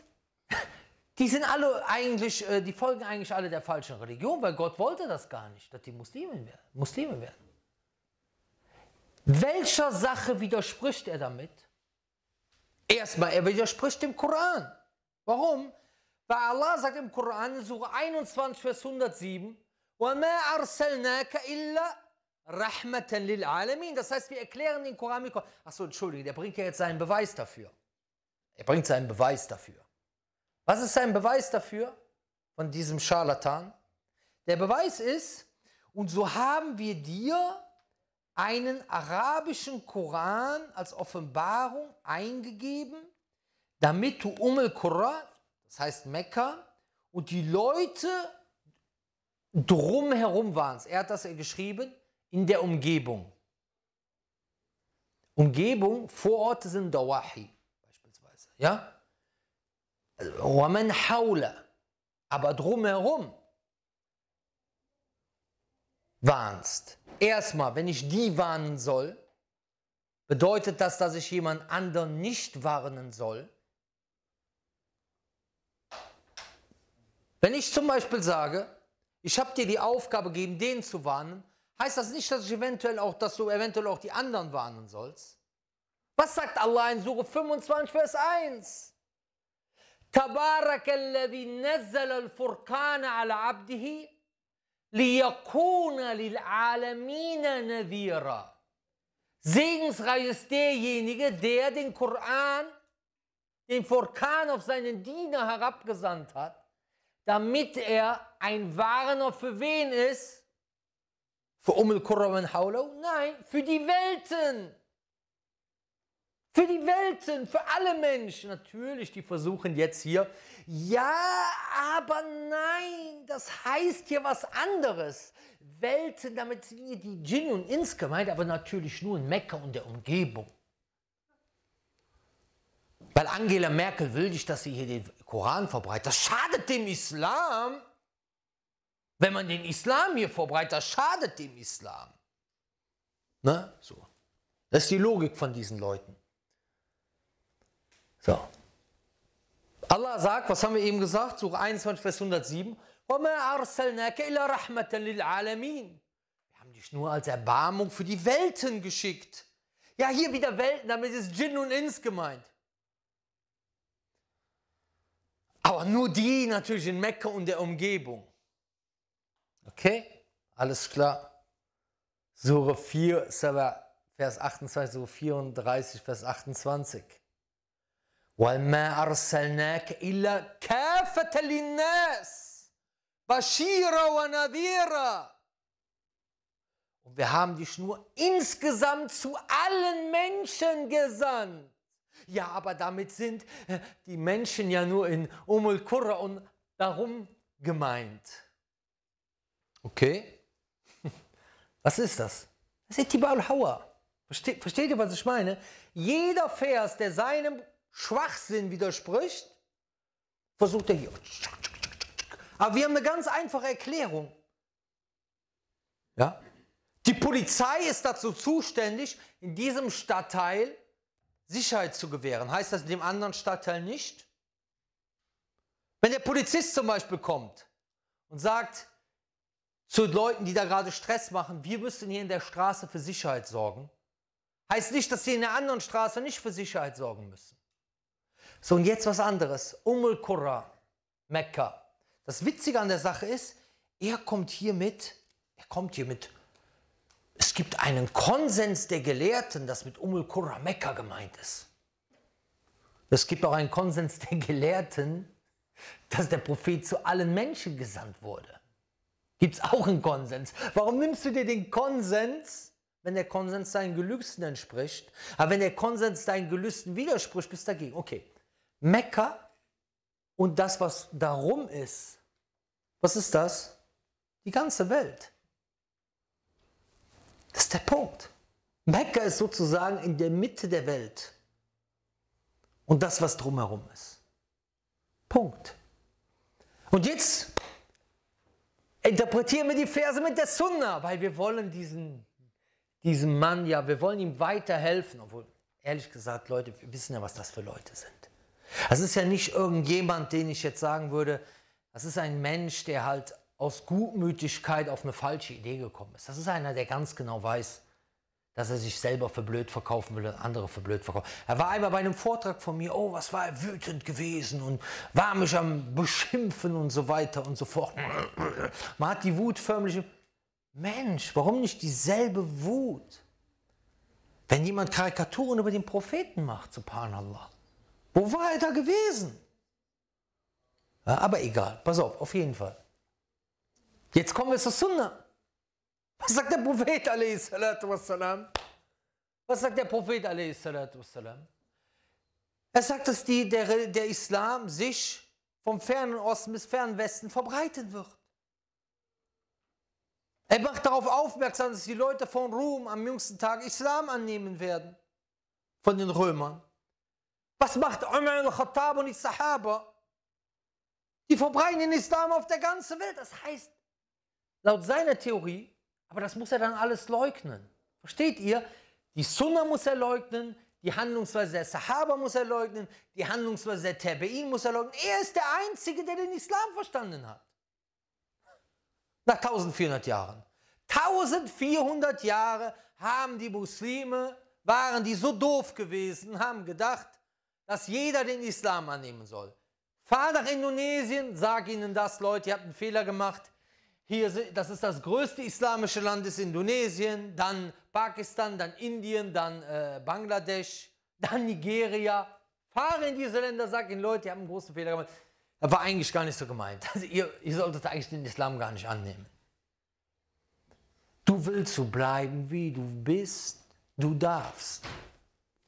S1: [LAUGHS] die sind alle eigentlich, äh, die folgen eigentlich alle der falschen Religion, weil Gott wollte das gar nicht, dass die Muslime werden. Muslime werden. Welcher Sache widerspricht er damit? Erstmal, er widerspricht dem Koran. Warum? Weil Allah sagt im Koran in Surah 21, Vers 107, وَمَا أَرْسَلْنَاكَ إِلَّا رَحْمَةً لِلْعَالَمِينَ Das heißt, wir erklären den Koran mit Koran. Achso, Entschuldigung, der bringt ja jetzt seinen Beweis dafür. Er bringt seinen Beweis dafür. Was ist sein Beweis dafür von diesem Scharlatan? Der Beweis ist, und so haben wir dir einen arabischen Koran als Offenbarung eingegeben, damit du um al-Qura, das heißt Mekka, und die Leute drumherum waren. Er hat das geschrieben in der Umgebung. Umgebung, Vororte sind Dawahi beispielsweise. Ja? Also, aber drumherum warnst. Erstmal, wenn ich die warnen soll, bedeutet das, dass ich jemand anderen nicht warnen soll? Wenn ich zum Beispiel sage, ich habe dir die Aufgabe gegeben, den zu warnen, heißt das nicht, dass ich eventuell auch, dass du eventuell auch die anderen warnen sollst? Was sagt Allah in Surah 25, Vers 1? تبارك الذي نزل الفرقان على عبده لِيَكُونَ لِلْعَالَمِينَ نَذِيرًا Segensreich ist derjenige, der den Koran, den Furkan auf seinen Diener herabgesandt hat, damit er ein Warner für wen ist? Für Umul Qurra Haulau? Nein, für die Welten. Für die Welten, für alle Menschen. Natürlich, die versuchen jetzt hier, ja, aber nein, das heißt hier was anderes. Welten, damit sind hier die Djinn und Ins gemeint, aber natürlich nur in Mekka und der Umgebung. Weil Angela Merkel will nicht, dass sie hier den Koran verbreitet. Das schadet dem Islam. Wenn man den Islam hier verbreitet, das schadet dem Islam. Ne? So. Das ist die Logik von diesen Leuten. So. Allah sagt, was haben wir eben gesagt? Suche 21, Vers 107. Wir haben dich nur als Erbarmung für die Welten geschickt. Ja, hier wieder Welten, damit ist Jinn und Ins gemeint. Aber nur die natürlich in Mekka und der Umgebung. Okay, alles klar. Sure 4, Vers 28, Sure 34, Vers 28. وما أرسلناك إلا كافة للناس بشيرا ونذيرا Und wir haben dich nur insgesamt zu allen Menschen gesandt. Ja, aber damit sind äh, die Menschen ja nur in Umul Qurra und darum gemeint. Okay? [LAUGHS] Was ist das? Das ist Tiba al-Hawa. Versteht, versteht ihr, was ich meine? Jeder Vers, der seinem Schwachsinn widerspricht, versucht er hier. Aber wir haben eine ganz einfache Erklärung. Ja? Die Polizei ist dazu zuständig, in diesem Stadtteil Sicherheit zu gewähren. Heißt das in dem anderen Stadtteil nicht? Wenn der Polizist zum Beispiel kommt und sagt zu Leuten, die da gerade Stress machen, wir müssen hier in der Straße für Sicherheit sorgen, heißt nicht, dass sie in der anderen Straße nicht für Sicherheit sorgen müssen. So, und jetzt was anderes. Umul Qura, Mekka. Das Witzige an der Sache ist, er kommt hier mit, er kommt hier mit, es gibt einen Konsens der Gelehrten, dass mit Umul Qura Mekka gemeint ist. Es gibt auch einen Konsens der Gelehrten, dass der Prophet zu allen Menschen gesandt wurde. Gibt es auch einen Konsens. Warum nimmst du dir den Konsens, wenn der Konsens deinen Gelüsten entspricht? Aber wenn der Konsens deinen Gelüsten widerspricht, bist du dagegen. Okay, Mekka und das, was darum ist, was ist das? Die ganze Welt. Das ist der Punkt. Mekka ist sozusagen in der Mitte der Welt. Und das, was drumherum ist. Punkt. Und jetzt interpretieren wir die Verse mit der Sunna, weil wir wollen diesen, diesem Mann, ja, wir wollen ihm weiterhelfen. Obwohl, ehrlich gesagt, Leute, wir wissen ja, was das für Leute sind. Das ist ja nicht irgendjemand, den ich jetzt sagen würde, das ist ein Mensch, der halt aus Gutmütigkeit auf eine falsche Idee gekommen ist. Das ist einer, der ganz genau weiß, dass er sich selber für blöd verkaufen will und andere für blöd verkaufen. Er war einmal bei einem Vortrag von mir, oh, was war er wütend gewesen und war mich am Beschimpfen und so weiter und so fort. Man hat die Wut förmlich. Mensch, warum nicht dieselbe Wut? Wenn jemand Karikaturen über den Propheten macht, subhanallah. Wo war er da gewesen? Ja, aber egal, pass auf, auf jeden Fall. Jetzt kommen wir zur Sunna. Was sagt der Prophet wassalam? Was sagt der Prophet wassalam? Er sagt, dass die, der, der Islam sich vom fernen Osten bis fernen Westen verbreiten wird. Er macht darauf aufmerksam, dass die Leute von Rom am jüngsten Tag Islam annehmen werden. Von den Römern. Was macht Umar al-Khattab und die Sahaba? Die verbreiten den Islam auf der ganzen Welt. Das heißt, laut seiner Theorie, aber das muss er dann alles leugnen. Versteht ihr? Die Sunna muss er leugnen, die Handlungsweise der Sahaba muss er leugnen, die Handlungsweise der Tabi'in muss er leugnen. Er ist der Einzige, der den Islam verstanden hat. Nach 1400 Jahren. 1400 Jahre haben die Muslime, waren die so doof gewesen, haben gedacht, dass jeder den Islam annehmen soll. Fahr nach Indonesien, sag ihnen das, Leute, ihr habt einen Fehler gemacht. Hier, das ist das größte islamische Land, ist Indonesien, dann Pakistan, dann Indien, dann äh, Bangladesch, [LAUGHS] dann Nigeria. Fahre in diese Länder, sag ihnen, Leute, ihr habt einen großen Fehler gemacht. Das war eigentlich gar nicht so gemeint. Also ihr, ihr solltet eigentlich den Islam gar nicht annehmen. Du willst so bleiben, wie du bist. Du darfst.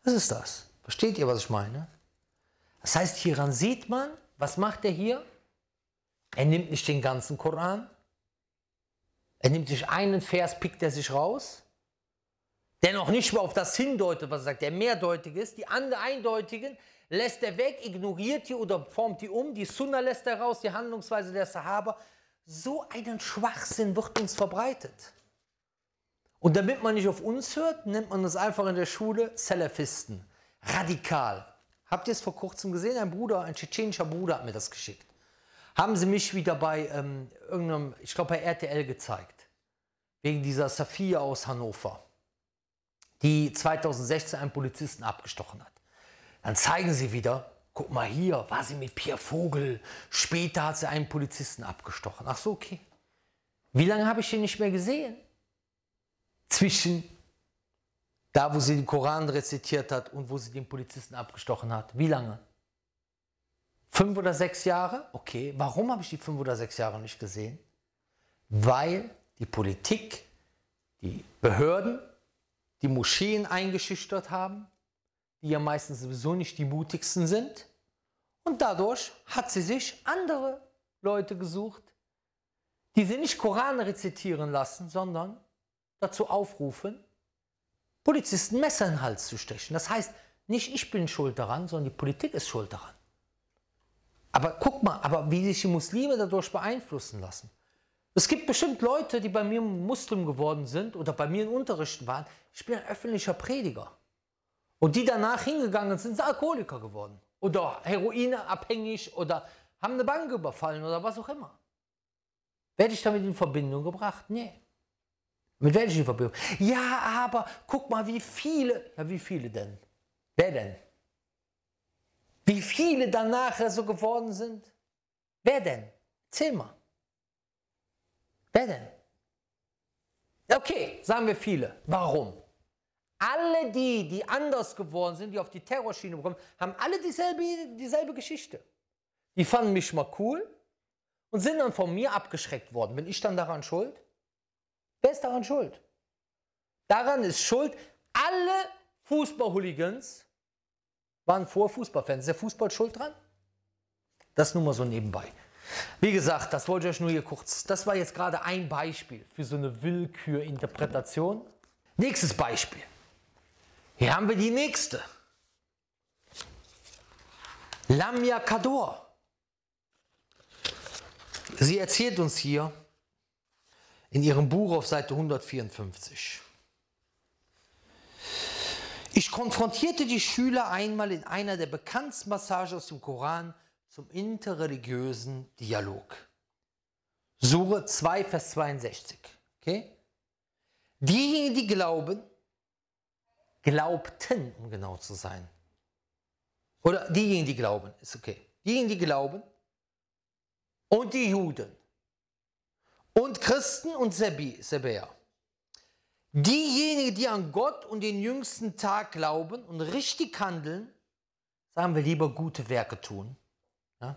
S1: Was ist das? Versteht ihr, was ich meine? Das heißt, hieran sieht man, was macht er hier? Er nimmt nicht den ganzen Koran. Er nimmt sich einen Vers, pickt er sich raus, der noch nicht mal auf das hindeutet, was er sagt, der mehrdeutig ist. Die anderen eindeutigen lässt er weg, ignoriert die oder formt die um. Die Sunna lässt er raus, die Handlungsweise der Sahaba. So einen Schwachsinn wird uns verbreitet. Und damit man nicht auf uns hört, nennt man das einfach in der Schule Salafisten. Radikal. Habt ihr es vor kurzem gesehen? Ein Bruder, ein tschetschenischer Bruder hat mir das geschickt. Haben sie mich wieder bei ähm, irgendeinem, ich glaube bei RTL gezeigt. Wegen dieser Safia aus Hannover, die 2016 einen Polizisten abgestochen hat. Dann zeigen sie wieder, guck mal hier, war sie mit Pierre Vogel. Später hat sie einen Polizisten abgestochen. Ach so, okay. Wie lange habe ich den nicht mehr gesehen? Zwischen da, wo sie den Koran rezitiert hat und wo sie den Polizisten abgestochen hat. Wie lange? Fünf oder sechs Jahre? Okay. Warum habe ich die fünf oder sechs Jahre nicht gesehen? Weil die Politik, die Behörden, die Moscheen eingeschüchtert haben, die ja meistens sowieso nicht die mutigsten sind. Und dadurch hat sie sich andere Leute gesucht, die sie nicht Koran rezitieren lassen, sondern dazu aufrufen, Polizisten Messer in den Hals zu stechen. Das heißt, nicht ich bin schuld daran, sondern die Politik ist schuld daran. Aber guck mal, aber wie sich die Muslime dadurch beeinflussen lassen. Es gibt bestimmt Leute, die bei mir Muslim geworden sind oder bei mir in Unterrichten waren. Ich bin ein öffentlicher Prediger. Und die danach hingegangen sind, sind Alkoholiker geworden. Oder heroinabhängig oder haben eine Bank überfallen oder was auch immer. Werde ich damit in Verbindung gebracht? Nee. Mit welchen Verbindung? Ja, aber guck mal, wie viele. Ja, wie viele denn? Wer denn? Wie viele dann nachher so geworden sind? Wer denn? Zähl mal. Wer denn? Okay, sagen wir viele. Warum? Alle die, die anders geworden sind, die auf die Terrorschiene bekommen, haben alle dieselbe, dieselbe Geschichte. Die fanden mich mal cool und sind dann von mir abgeschreckt worden. Bin ich dann daran schuld? Wer ist daran schuld? Daran ist schuld, alle Fußballhooligans waren vor Fußballfans. Ist der Fußball schuld dran? Das nur mal so nebenbei. Wie gesagt, das wollte ich euch nur hier kurz. Das war jetzt gerade ein Beispiel für so eine Willkürinterpretation. Nächstes Beispiel. Hier haben wir die nächste. Lamia Kador. Sie erzählt uns hier in ihrem Buch auf Seite 154. Ich konfrontierte die Schüler einmal in einer der bekanntesten Passagen aus dem Koran zum interreligiösen Dialog. Sure 2, Vers 62. Okay? Diejenigen, die glauben, glaubten, um genau zu sein. Oder diejenigen, die glauben, ist okay. Diejenigen, die glauben und die Juden und Christen und Sebäer. Diejenigen, die an Gott und den jüngsten Tag glauben und richtig handeln, sagen wir lieber gute Werke tun. Ja?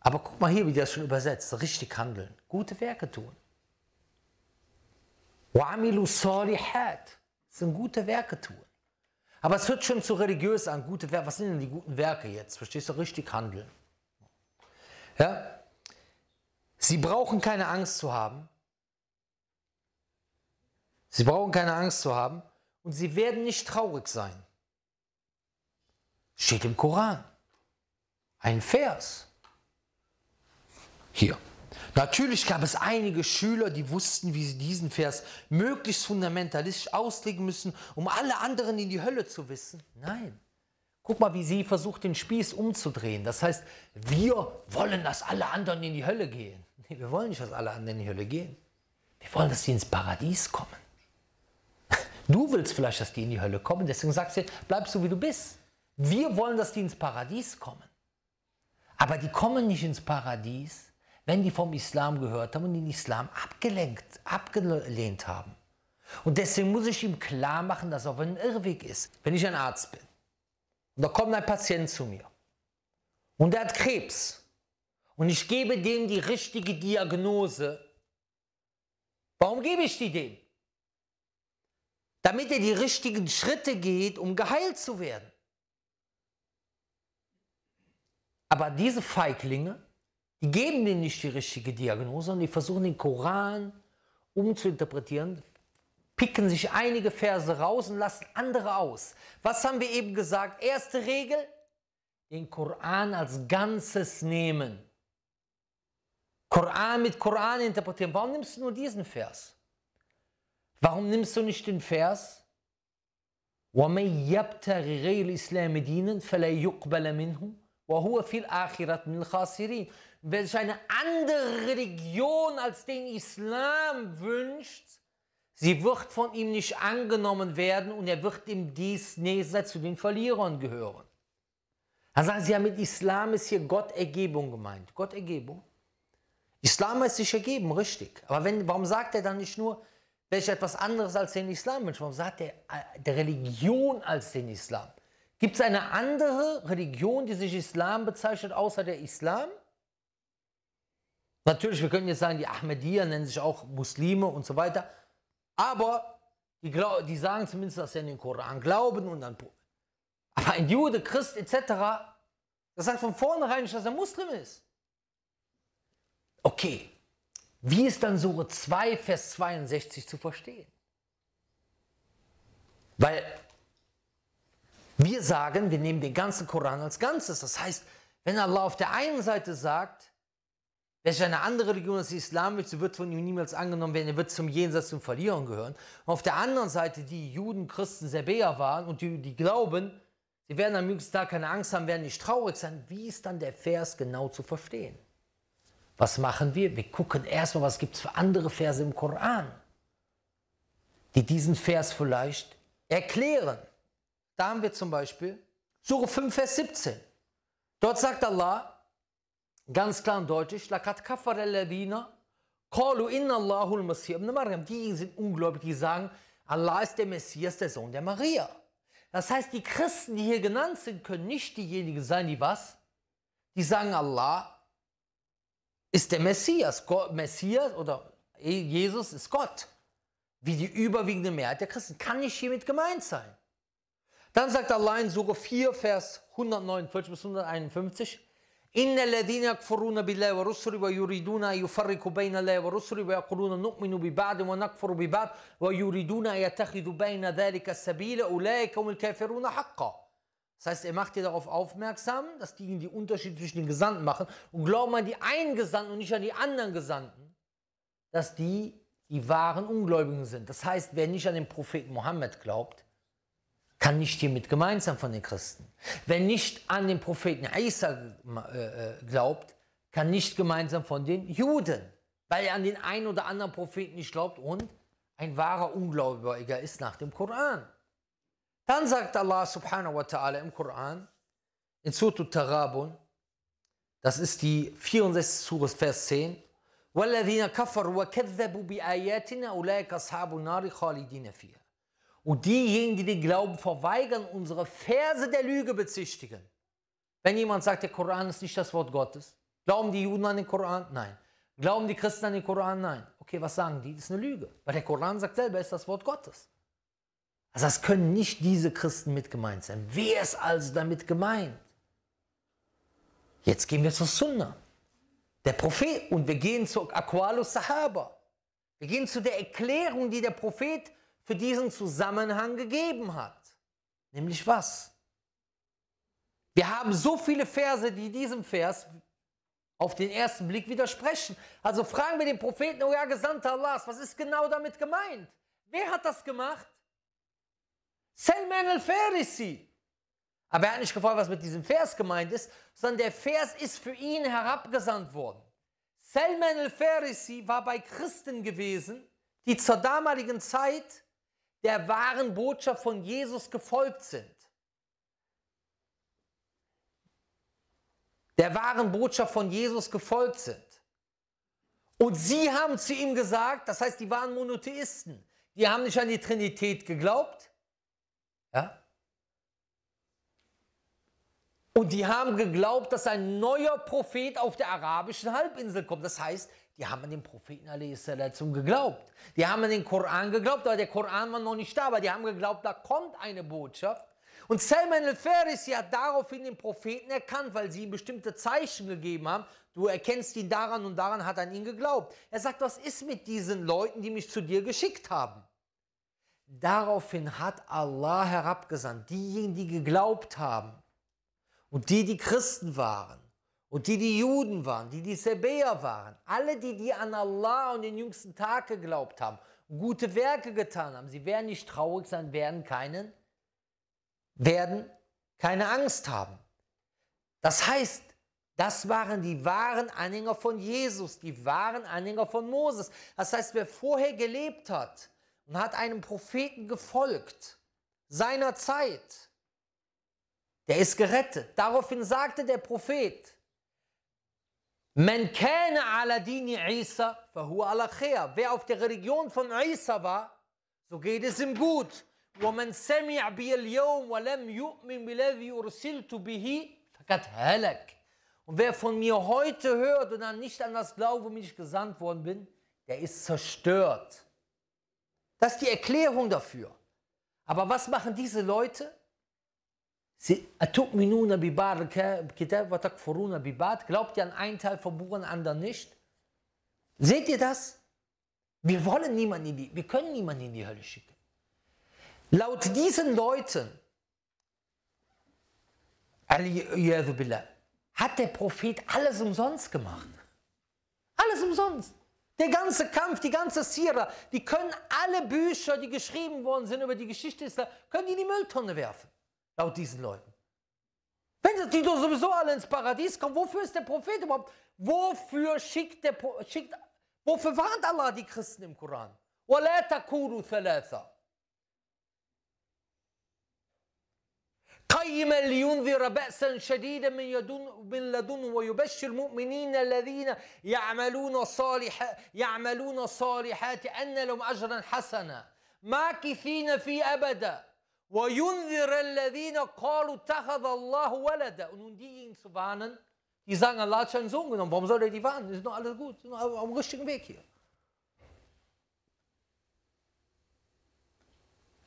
S1: Aber guck mal hier, wie das schon übersetzt. Richtig handeln, gute Werke tun. Wa'amilu salihat sind gute Werke tun. Aber es hört schon zu religiös an, gute Werke. Was sind denn die guten Werke jetzt? Verstehst du? Richtig handeln. Ja? Sie brauchen keine Angst zu haben. Sie brauchen keine Angst zu haben und sie werden nicht traurig sein. Steht im Koran. Ein Vers. Hier. Natürlich gab es einige Schüler, die wussten, wie sie diesen Vers möglichst fundamentalistisch auslegen müssen, um alle anderen in die Hölle zu wissen. Nein. Guck mal, wie sie versucht, den Spieß umzudrehen. Das heißt, wir wollen, dass alle anderen in die Hölle gehen. Nee, wir wollen nicht, dass alle anderen in die Hölle gehen. Wir wollen, dass die ins Paradies kommen. [LAUGHS] Du willst vielleicht, dass die in die Hölle kommen, deswegen sagst du, bleib so wie du bist. Wir wollen, dass die ins Paradies kommen. Aber die kommen nicht ins Paradies, wenn die vom Islam gehört haben und den Islam abgelenkt, abgelehnt haben. Und deswegen muss ich ihm klar machen, dass er auf einem Irrweg ist. Wenn ich ein Arzt bin und da kommt ein Patient zu mir und der hat Krebs und ich gebe dem die richtige Diagnose. Warum gebe ich die dem? Damit er die richtigen Schritte geht, um geheilt zu werden. Aber diese Feiglinge, die geben denen nicht die richtige Diagnose, sondern die versuchen den Koran umzuinterpretieren, picken sich einige Verse raus und lassen andere aus. Was haben wir eben gesagt? Erste Regel, den Koran als Ganzes nehmen. Koran mit Koran interpretieren. Warum nimmst du nur diesen Vers? Warum nimmst du nicht den Vers? وَمَنْ يَبْتَغِ غَيْرِ الْإِسْلَامِ دِينًا فَلَا يُقْبَلَ مِنْهُ وَهُوَ فِي الْآخِرَةِ مِنَ الْخَاسِرِينَ Wer sich eine andere Religion als den Islam wünscht, sie wird von ihm nicht angenommen werden und er wird im Diesnächst zu den Verlierern gehören. Dann sagen sie ja, mit Islam ist hier Gottergebung gemeint. Gottergebung? Islam ist sich ergeben, richtig. Aber wenn, warum sagt er dann nicht nur, welche etwas anderes als den Islam wünscht? Warum sagt er äh, der Religion als den Islam? Gibt es eine andere Religion, die sich Islam bezeichnet, außer der Islam? Natürlich, wir können jetzt sagen, die Ahmadiyya nennen sich auch Muslime und so weiter. Aber die, die sagen zumindest, dass sie an den Koran glauben und dann aber ein Jude, Christ etc., das sagt von vornherein nicht, dass er Muslim ist. Okay, wie ist dann Sure 2, Vers 62 zu verstehen? Weil wir sagen, wir nehmen den ganzen Koran als Ganzes. Das heißt, wenn Allah auf der einen Seite sagt, sich eine andere Religion als Islam will, wird von ihm niemals angenommen werden, er wird zum Jenseits zum Verlieren gehören. Und auf der anderen Seite die Juden, Christen, Sebäer waren und die, die glauben, Sie werden am jüngsten Tag keine Angst haben, werden nicht traurig sein. Wie ist dann der Vers genau zu verstehen? Was machen wir? Wir gucken erstmal, was gibt es für andere Verse im Koran, die diesen Vers vielleicht erklären. Da haben wir zum Beispiel Surah 5, Vers 17. Dort sagt Allah ganz klar und deutlich, Lakat kafar al-ladina ibn Maryam. Diejenigen sind ungläubig, die sagen, Allah ist der Messias, der Sohn der Maria. Das heißt, die Christen, die hier genannt sind, können nicht diejenigen sein, die was? Die sagen, Allah ist der Messias. Gott, Messias oder Jesus ist Gott. Wie die überwiegende Mehrheit der Christen. Kann nicht hiermit gemeint sein. Dann sagt Allah in Surah 4, Vers 149 bis 151, إن الذين يكفرون بالله ورسله ويريدون أن يفرقوا بين الله ورسله ويقولون نؤمن ببعض ونكفر ببعض ويريدون أن يتخذوا بين ذلك السبيل أولئك هم الكافرون حقا das heißt, er macht dir darauf aufmerksam, dass die die Unterschied zwischen den Gesandten machen und glauben an die einen Gesandten und nicht an die anderen Gesandten, dass die die wahren Ungläubigen sind. Das heißt, wer nicht an den Propheten Mohammed glaubt, kann nicht hiermit gemeint sein von den Christen. Wer nicht an den Propheten Isa äh, äh, glaubt, kann nicht gemeint sein von den Juden, weil er an den einen oder anderen Propheten nicht glaubt und ein wahrer Ungläubiger ist nach dem Koran. Dann sagt Allah subhanahu wa ta'ala im Koran, in Surah Tarabun, das ist die 64 Surah, Vers 10, وَالَّذِينَ كَفَرُوا وَكَذَّبُوا بِآيَاتِنَا أُولَٰئِكَ أَصْحَابُ النَّارِ خَالِدِينَ فِيهَا und diejenigen, die den Glauben verweigern, unsere Verse der Lüge bezichtigen. Wenn jemand sagt, der Koran ist nicht das Wort Gottes, glauben die Juden an den Koran? Nein. Glauben die Christen an den Koran? Nein. Okay, was sagen die? Das ist eine Lüge. Weil der Koran sagt selber, ist das Wort Gottes. Also das können nicht diese Christen mit gemeint sein. Wer ist also damit gemeint? Jetzt gehen wir zur Sunna. Der Prophet und wir gehen zu Aqualus Sahaba. Wir gehen zu der Erklärung, die der Prophet für diesen Zusammenhang gegeben hat. Nämlich was? Wir haben so viele Verse, die diesem Vers auf den ersten Blick widersprechen. Also fragen wir den Propheten, oh ja, Gesandter Allahs, was ist genau damit gemeint? Wer hat das gemacht? Salman al-Farisi. Aber er hat nicht gefragt, was mit diesem Vers gemeint ist, sondern der Vers ist für ihn herabgesandt worden. Salman al-Farisi war bei Christen gewesen, die zur damaligen Zeit der wahren Botschaft von Jesus gefolgt sind. Der wahren Botschaft von Jesus gefolgt sind. Und sie haben zu ihm gesagt, das heißt, die waren Monotheisten, die haben nicht an die Trinität geglaubt. Ja? Und die haben geglaubt, dass ein neuer Prophet auf der arabischen Halbinsel kommt. Das heißt, die haben an den Propheten a.s. geglaubt. Die haben an den Koran geglaubt, aber der Koran war noch nicht da, aber die haben geglaubt, da kommt eine Botschaft. Und Salman al-Farisi hat daraufhin den Propheten erkannt, weil sie ihm bestimmte Zeichen gegeben haben. Du erkennst ihn daran und daran hat an ihn geglaubt. Er sagt, was ist mit diesen Leuten, die mich zu dir geschickt haben? Daraufhin hat Allah herabgesandt, diejenigen, die geglaubt haben und die, die Christen waren und die die Juden waren, die die Sebäer waren, alle die, die an Allah und den jüngsten Tag geglaubt haben, gute Werke getan haben, sie werden nicht traurig sein, werden keinen, werden keine Angst haben. Das heißt, das waren die wahren Anhänger von Jesus, die wahren Anhänger von Moses. Das heißt, wer vorher gelebt hat und hat einem Propheten gefolgt, seiner Zeit, der ist gerettet. Daraufhin sagte der Prophet, Men kana ala dini Isa, fahuwa ala khair. Wer auf der Religion von Isa war, so geht es ihm gut. ومن سمع بي اليوم ولم يؤمن بالذي أرسلت به فقد هلك. Und wer von mir heute hört und dann nicht an das Glaube, womit ich gesandt worden bin, der ist zerstört. Das ist die Erklärung dafür. Aber was machen diese Leute? Glaubt ihr an einen Teil vom Buch, an anderen nicht? Seht ihr das? Wir wollen niemanden in die, wir können niemanden in die Hölle schicken. Laut diesen Leuten, hat der Prophet alles umsonst gemacht. Alles umsonst. Der ganze Kampf, die ganze Sira, die können alle Bücher, die geschrieben worden sind über die Geschichte Islam, können die in die Mülltonne werfen. Laut diesen Leuten. Wenn die doch sowieso alle ins Paradies kommen, wofür ist der Prophet überhaupt? Wofür schickt der schickt, wofür warnt Allah die Christen im Koran? وَلَا تَكُونُوا ثَلَاثًا قيما لينذر بأسا شديدا من يدن من لدنه ويبشر المؤمنين الذين يعملون الصالحات يعملون الصالحات أن لهم أجرا حسنا ماكثين فيه أبدا وينذر الذين قالوا اتخذ الله ولدا und die sagen, Allah hat seinen Sohn genommen. Warum soll er die warnen? Ist doch alles gut, sind auf dem richtigen Weg hier.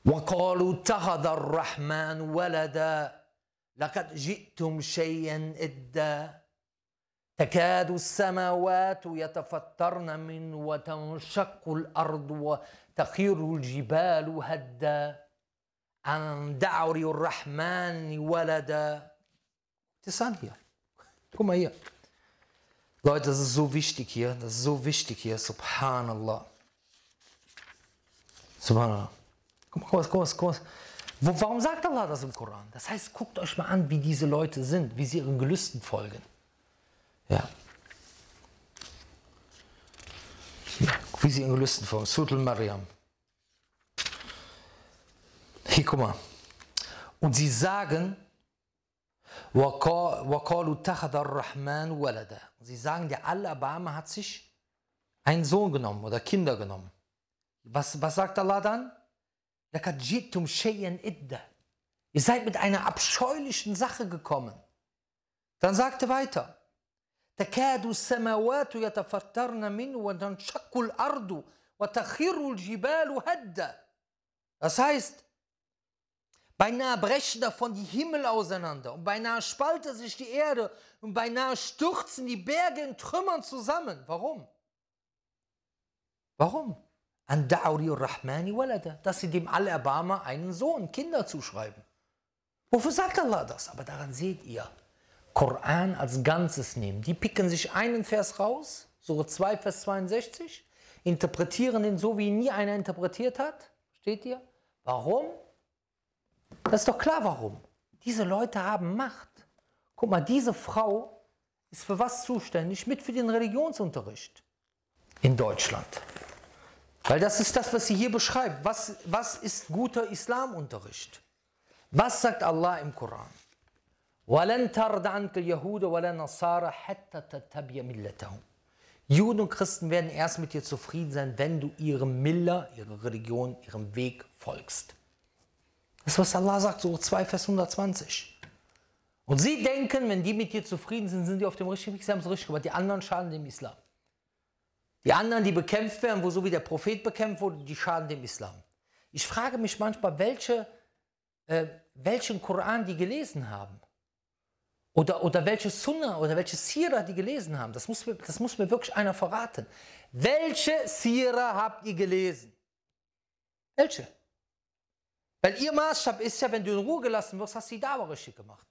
S1: وقالوا اتخذ الرحمن ولدا لقد جئتم شيئا إدا تكاد السماوات يتفطرن منه وتنشق الأرض وتخير الجبال هدا أن دعوا الرحمن ولدا. Guck mal hier. Leute, das ist so wichtig hier. Das ist so wichtig hier. Subhanallah. Subhanallah. Mal, guck mal. Wo, warum sagt Allah das im Koran? Das heißt, guckt euch mal an, wie diese Leute sind, wie sie ihren Gelüsten folgen. Ja. Wie sie ihren Gelüsten folgen. Sutul Maryam. Hier, guck mal. Und sie sagen, Sie sagen, der Al-Abama hat sich einen Sohn genommen oder Kinder genommen. Was, was sagt Allah dann? Ihr seid mit einer abscheulichen Sache gekommen. Dann sagte weiter. تكاد السماوات يتفطرن منه وتنشق الأرض وتخر الجبال هدا. Das heißt, beinahe brechen davon die Himmel auseinander und beinahe spaltet sich die Erde und beinahe stürzen die Berge in Trümmern zusammen. Warum? Warum? An Da'uri Rahmani Walada, dass sie dem Allerbarmer einen Sohn, Kinder zuschreiben. Wofür sagt Allah das? Aber daran seht ihr, Koran als Ganzes nehmen. Die picken sich einen Vers raus, Surah 2, Vers 62, interpretieren ihn so, wie ihn nie einer interpretiert hat. Steht ihr? Warum? Das ist doch klar, warum. Diese Leute haben Macht. Guck mal, diese Frau ist für was zuständig? Mit für den Religionsunterricht in Deutschland. Weil das ist das, was sie hier beschreibt. Was, was ist guter Islamunterricht? Was sagt Allah im Koran? Juden und Christen werden erst mit dir zufrieden sein, wenn du ihrem Miller, ihrer Religion, ihrem Weg folgst. Das ist, was Allah sagt, so 2 Vers 120. Und sie denken, wenn die mit dir zufrieden sind, sind die auf dem richtigen Weg, sie haben es richtig gemacht. Die anderen schaden dem Islam. Die anderen, die bekämpft werden, wo so wie der Prophet bekämpft wurde, die schaden dem Islam. Ich frage mich manchmal, welche, äh, welchen Koran die gelesen haben. Oder, oder welche Sunna oder welche Sira die gelesen haben. Das muss, mir, das muss mir wirklich einer verraten. Welche Sira habt ihr gelesen? Welche? Weil ihr Maßstab ist ja, wenn du in Ruhe gelassen wirst, hast du die Dauer richtig gemacht.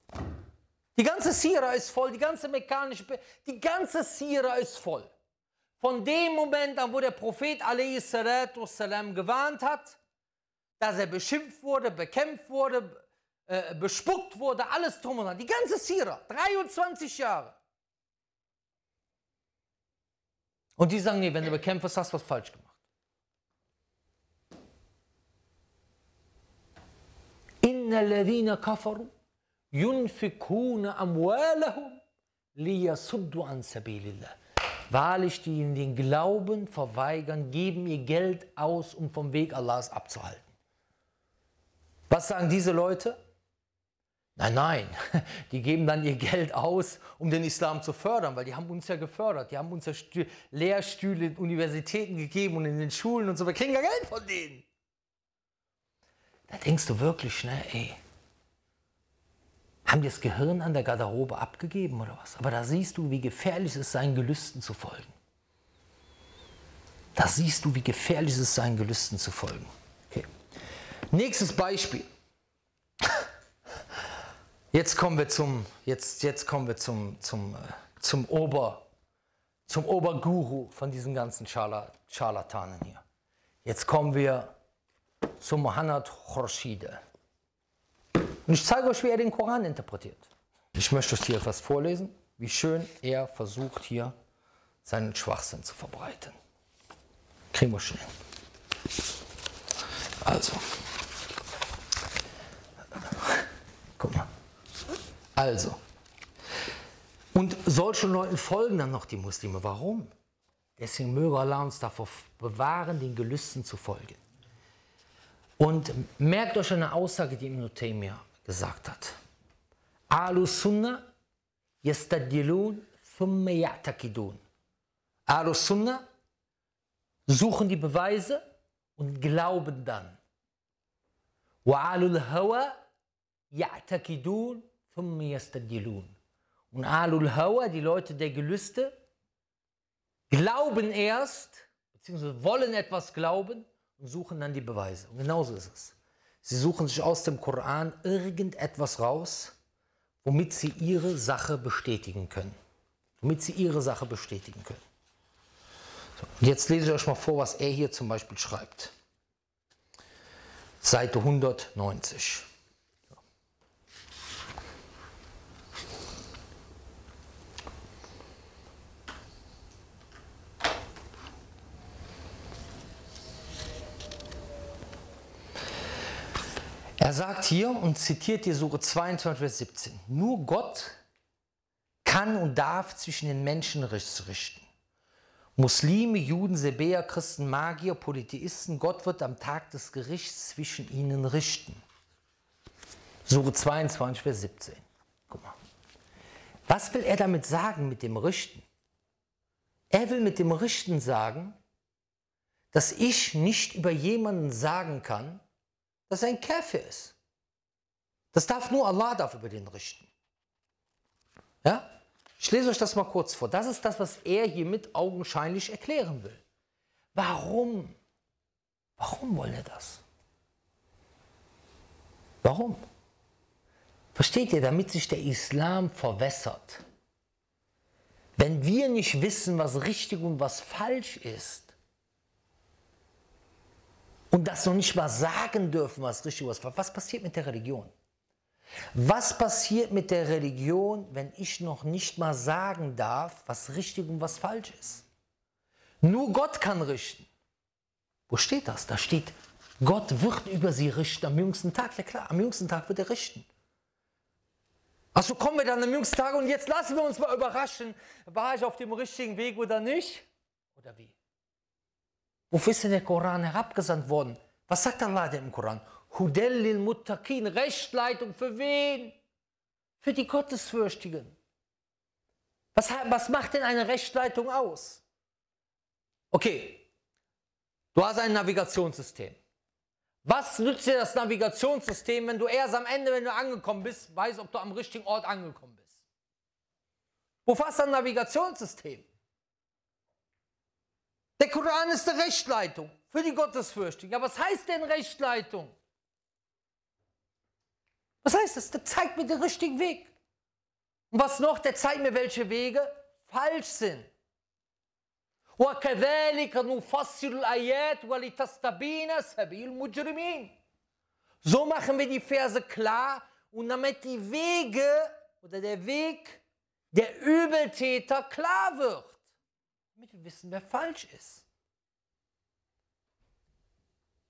S1: Die ganze Sira ist voll, die ganze mechanische, die ganze Sira ist voll. Von dem Moment an, wo der Prophet salam gewarnt hat, dass er beschimpft wurde, bekämpft wurde, äh, bespuckt wurde, alles drum und dran. Die ganze Sira, 23 Jahre. Und die sagen, nee, wenn du bekämpfst, hast du was falsch gemacht. Inna ladina kafaru yunfikuna amwalahum liyasuddu an sabilillah. Wahrlich, die in den Glauben verweigern, geben ihr Geld aus, um vom Weg Allahs abzuhalten. Was sagen diese Leute? Nein, nein, [LAUGHS] die geben dann ihr Geld aus, um den Islam zu fördern, weil die haben uns ja gefördert. Die haben uns ja Lehrstühle in Universitäten gegeben und in den Schulen und so. Wir kriegen ja Geld von denen. Da denkst du wirklich, ne, ey, haben die das Gehirn an der Garderobe abgegeben oder was? Aber da siehst du, wie gefährlich es ist, seinen Gelüsten zu folgen. Da siehst du, wie gefährlich es ist, seinen Gelüsten zu folgen. Okay. Nächstes Beispiel. Jetzt kommen wir zum, jetzt, jetzt kommen wir zum, zum, äh, zum, Ober, zum Oberguru von diesen ganzen Scharlatanen hier. Jetzt kommen wir zu Mohammad Khorshide. Und ich zeige euch, wie er den Koran interpretiert. Ich möchte euch hier etwas vorlesen, wie schön er versucht hier seinen Schwachsinn zu verbreiten. Kriegen wir schnell. Also, guck mal. Also, und solchen Leuten folgen dann noch die Muslime. Warum? Deswegen möge Allah uns davor bewahren, den Gelüsten zu folgen. Und merkt euch eine Aussage, die Ibn Taymiyyah gesagt hat. Alu Sunnah yastadilun thumma ya'takidun. Alu Sunnah suchen die Beweise und glauben dann. Wa alul hawa ya'takidun thumma yastadilun. Und alul hawa, die Leute der Gelüste, glauben erst, beziehungsweise wollen etwas glauben und suchen dann die Beweise. Und genauso ist es. Sie suchen sich aus dem Koran irgendetwas raus, womit sie ihre Sache bestätigen können. Womit sie ihre Sache bestätigen können. So, jetzt lese ich euch mal vor, was er hier zum Beispiel schreibt. Seite 190. Er sagt hier und zitiert die Suche 22, Vers 17, nur Gott kann und darf zwischen den Menschen richten. Muslime, Juden, Sebäer, Christen, Magier, Polytheisten, Gott wird am Tag des Gerichts zwischen ihnen richten. Suche 22, Vers 17. Guck mal. Was will er damit sagen mit dem Richten? Er will mit dem Richten sagen, dass ich nicht über jemanden sagen kann, dass er ein Käfer ist. Das darf nur Allah darf über den richten. Ja? Ich lese euch das mal kurz vor. Das ist das, was er hiermit augenscheinlich erklären will. Warum? Warum wollen er das? Warum? Versteht ihr, damit sich der Islam verwässert. Wenn wir nicht wissen, was richtig und was falsch ist, und das noch nicht mal sagen dürfen, was richtig ist. Was passiert mit der Religion? Was passiert mit der Religion, wenn ich noch nicht mal sagen darf, was richtig und was falsch ist? Nur Gott kann richten. Wo steht das? Da steht, Gott wird über sie richten am jüngsten Tag. Ja klar, am jüngsten Tag wird er richten. Achso, kommen wir dann am jüngsten Tag und jetzt lassen wir uns mal überraschen, war ich auf dem richtigen Weg oder nicht? Oder wie? Wofür ist denn der Koran herabgesandt worden? Was sagt Allah denn im Koran? Hudellil Muttaqin, Rechtleitung für wen? Für die Gottesfürchtigen. Was, was macht denn eine Rechtleitung aus? Okay, du hast ein Navigationssystem. Was nützt dir das Navigationssystem, wenn du erst am Ende, wenn du angekommen bist, weißt, ob du am richtigen Ort angekommen bist? Wofür hast du ein Navigationssystem? Der Koran ist eine Rechtleitung für die Gottesfürchtigen. Aber was heißt denn Rechtleitung? Was heißt das? Der zeigt mir den richtigen Weg. Und was noch? Der zeigt mir, welche Wege falsch sind. وكذلك نفصل الآيات ولتستبين سبيل المجرمين. So machen wir die Verse klar und damit die Wege oder der Weg der Übeltäter klar wird. Damit wir wissen, wer falsch ist.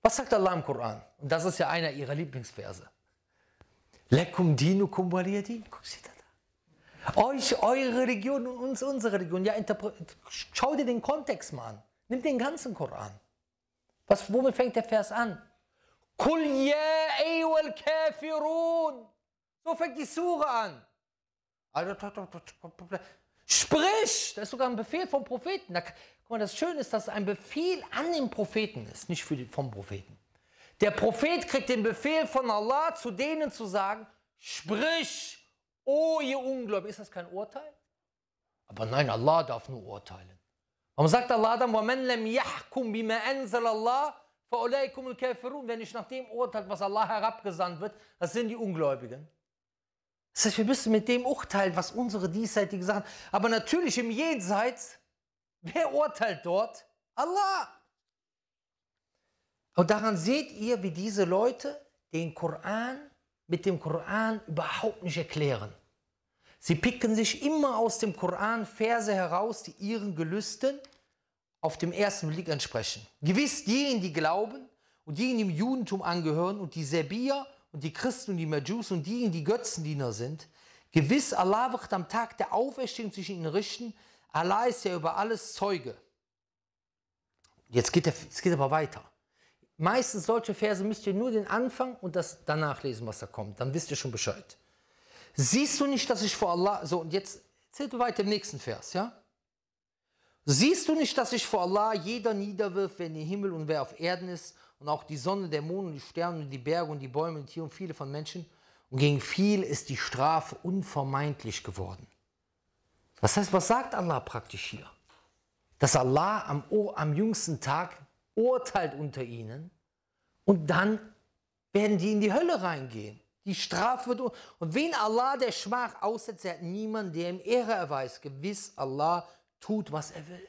S1: Was sagt Allah im Koran? Und das ist ja einer ihrer Lieblingsverse. Lekum dinukum waliyadin. Guck sie da. Euch, eure Religion und uns unsere Religion. Ja, schau dir den Kontext mal an. Nimm den ganzen Koran. Was, womit fängt der Vers an? Kul ya kafirun. So fängt die Sure an. Sprich! Das ist sogar ein Befehl vom Propheten. Da, guck mal, das Schöne ist, dass es ein Befehl an den Propheten ist, nicht für die, vom Propheten. Der Prophet kriegt den Befehl von Allah, zu denen zu sagen, sprich, oh ihr Ungläubigen. Ist das kein Urteil? Aber nein, Allah darf nur urteilen. Warum sagt Allah dann, وَمَنْ لَمْ يَحْكُمْ بِمَا أَنزَلَ اللَّهِ فَأُولَيْكُمُ الْكَافِرُونَ Wenn ich nach dem urteilt, was Allah herabgesandt wird, das sind die Ungläubigen. Das heißt, wir müssen mit dem urteilen, was unsere diesseitigen sagen. Aber natürlich im Jenseits, wer urteilt dort? Allah. Und daran seht ihr, wie diese Leute den Koran mit dem Koran überhaupt nicht erklären. Sie picken sich immer aus dem Koran Verse heraus, die ihren Gelüsten auf dem ersten Blick entsprechen. Gewiss diejenigen, die glauben und diejenigen, die im Judentum angehören und die Serbier und die Christen und die Majus und diejenigen, die Götzendiener sind. Gewiss, Allah wird am Tag der Auferstehung zwischen ihnen richten. Allah ist ja über alles Zeuge. Jetzt geht, der, es geht aber weiter. Meistens solche Verse müsst ihr nur den Anfang und das danach lesen, was da kommt. Dann wisst ihr schon Bescheid. Siehst du nicht, dass ich vor Allah. So, und jetzt zählt du weiter im nächsten Vers, ja? Siehst du nicht, dass ich vor Allah jeder niederwirft, wenn der Himmel und wer auf Erden ist und auch die Sonne, der Mond und die Sterne und die Berge und die Bäume und Tiere und viele von Menschen. Und gegen viel ist die Strafe unvermeidlich geworden. Was heißt, was sagt Allah praktisch hier? Dass Allah am, am jüngsten Tag urteilt unter ihnen und dann werden die in die Hölle reingehen. Die Strafe wird. Und wen Allah der Schmach aussetzt, er hat niemanden, der ihm Ehre erweist. Gewiss, Allah tut, was er will.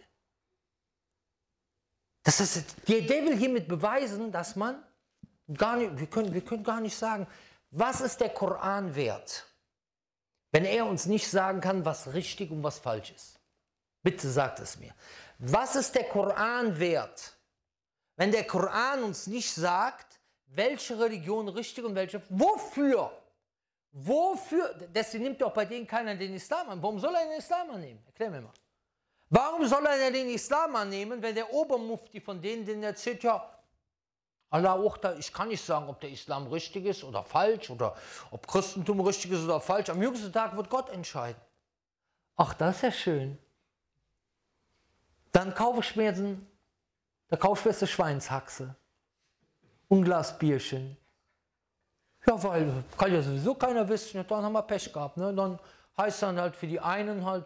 S1: Das heißt, der will hiermit beweisen, dass man gar nicht, wir können, wir können gar nicht sagen, was ist der Koran wert, wenn er uns nicht sagen kann, was richtig und was falsch ist. Bitte sagt es mir. Was ist der Koran wert, wenn der Koran uns nicht sagt, welche Religion richtig und welche, wofür? Wofür? Deswegen nimmt auch bei denen keiner den Islam an. Warum soll er den Islam annehmen? Erklär mir mal. Warum soll er den Islam annehmen, wenn der Obermufti von denen, den erzählt, ja, Allah ich kann nicht sagen, ob der Islam richtig ist oder falsch oder ob Christentum richtig ist oder falsch. Am jüngsten Tag wird Gott entscheiden. Ach, das ist ja schön. Dann kaufe ich mir einen, da kaufe ich mir Schweinshaxe und ein Glas Bierchen. Ja, weil kann ja sowieso keiner wissen, dann haben wir Pech gehabt. Ne? Dann heißt dann halt für die einen halt,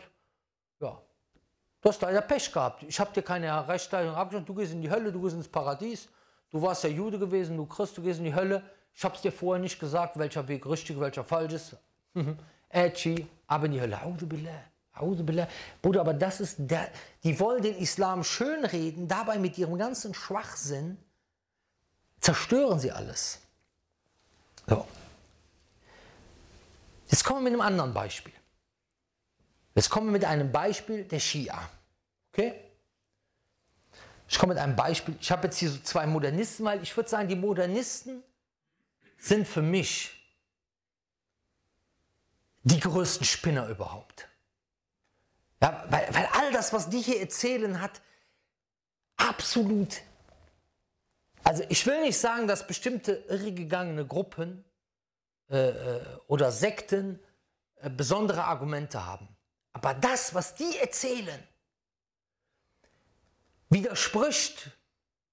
S1: Du hast leider Pech gehabt. Ich habe dir keine Rechtsleitung abgeschaut. Du gehst in die Hölle, du gehst ins Paradies. Du warst ja Jude gewesen, du Christ, du gehst in die Hölle. Ich habe es dir vorher nicht gesagt, welcher Weg richtig, welcher falsch ist. Ätschi, aber in die Hölle. Bruder, aber das ist der, die wollen den Islam schönreden, dabei mit ihrem ganzen Schwachsinn zerstören sie alles. So. Jetzt kommen wir mit einem anderen Beispiel. Jetzt kommen wir mit einem Beispiel der Schia. Okay? Ich komme mit einem Beispiel. Ich habe jetzt hier so zwei Modernisten, weil ich würde sagen, die Modernisten sind für mich die größten Spinner überhaupt. Ja, weil, weil all das, was die hier erzählen, hat absolut. Also ich will nicht sagen, dass bestimmte irregegangene Gruppen äh, äh oder Sekten äh, besondere Argumente haben. Aber das, was die erzählen, widerspricht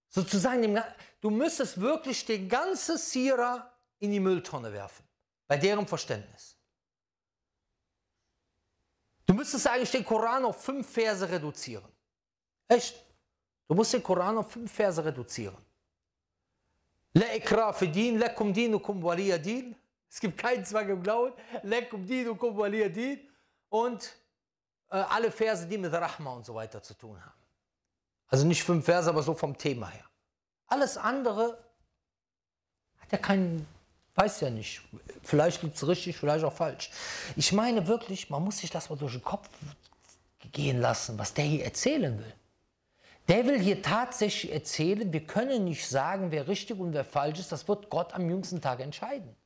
S1: sozusagen dem, du müsstest wirklich den ganzen Sira in die Mülltonne werfen, bei deren Verständnis. Du müsstest eigentlich den Koran auf fünf Verse reduzieren. Echt? Du musst den Koran auf fünf Verse reduzieren. Es gibt keinen Zwang im Glauben. Und äh, alle Verse, die mit Rahma und so weiter zu tun haben. Also nicht fünf Verse, aber so vom Thema her. Alles andere hat ja keinen, weiß ja nicht. Vielleicht liegt es richtig, vielleicht auch falsch. Ich meine wirklich, man muss sich das mal durch den Kopf gehen lassen, was der hier erzählen will. Der will hier tatsächlich erzählen, wir können nicht sagen, wer richtig und wer falsch ist, das wird Gott am jüngsten Tag entscheiden.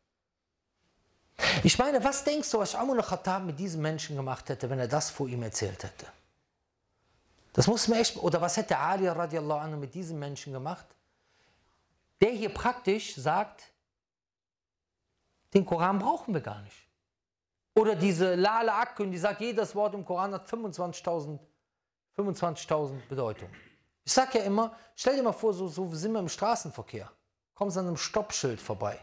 S1: Ich meine, was denkst du, was Amr al-Khattab mit diesem Menschen gemacht hätte, wenn er das vor ihm erzählt hätte? Das muss man echt, oder was hätte Ali radiallahu anhu mit diesem Menschen gemacht? Der hier praktisch sagt, den Koran brauchen wir gar nicht. Oder diese Lala Akkün, die sagt, jedes Wort im Koran hat 25.000 25 Bedeutungen. Ich sage ja immer, stell dir mal vor, so, so sind wir im Straßenverkehr. Kommst an einem Stoppschild vorbei.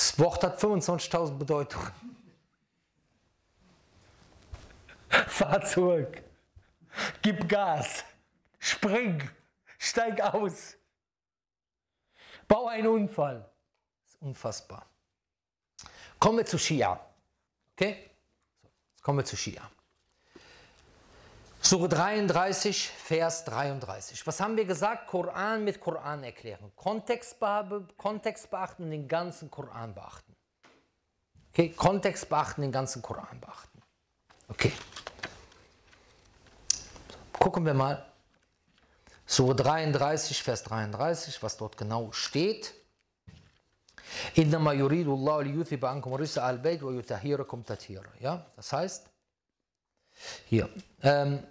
S1: Das Wort hat 25.000 Bedeutungen. [LAUGHS] Fahr zurück. Gib Gas. Spring. Steig aus. Bau einen Unfall. Das ist unfassbar. Kommen wir zu Shia. Okay? Jetzt kommen wir zu Shia. Sure 33, Vers 33. Was haben wir gesagt? Koran mit Koran erklären. Kontext, Kontext beachten und den ganzen Koran beachten. Okay, Kontext beachten, den ganzen Koran beachten. Okay. Gucken wir mal. Sure 33, Vers 33, was dort genau steht. Ja, das heißt, hier. Ähm,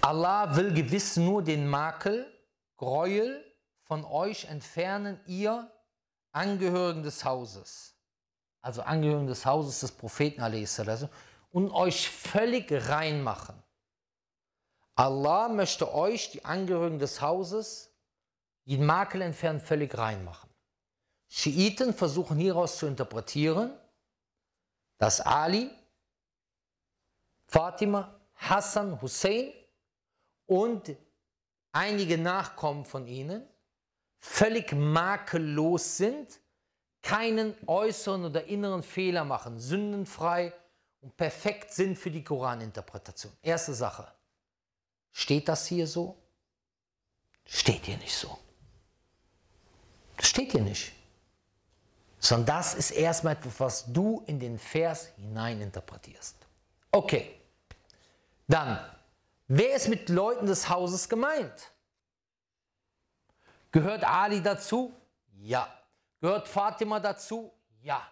S1: Allah will gewiss nur den Makel, Gräuel von euch entfernen, ihr Angehörigen des Hauses. Also Angehörigen des Hauses des Propheten und euch völlig rein machen. Allah möchte euch, die Angehörigen des Hauses, die Makel entfernen, völlig rein machen. Schiiten versuchen hieraus zu interpretieren, dass Ali Fatima, Hassan, Hussein und einige Nachkommen von ihnen völlig makellos sind, keinen äußeren oder inneren Fehler machen, sündenfrei und perfekt sind für die Koraninterpretation. Erste Sache. Steht das hier so? Steht hier nicht so. Das steht hier nicht. Sondern das ist erstmal etwas, was du in den Vers hineininterpretierst. Okay. Dann, wer ist mit Leuten des Hauses gemeint? Gehört Ali dazu? Ja. Gehört Fatima dazu? Ja.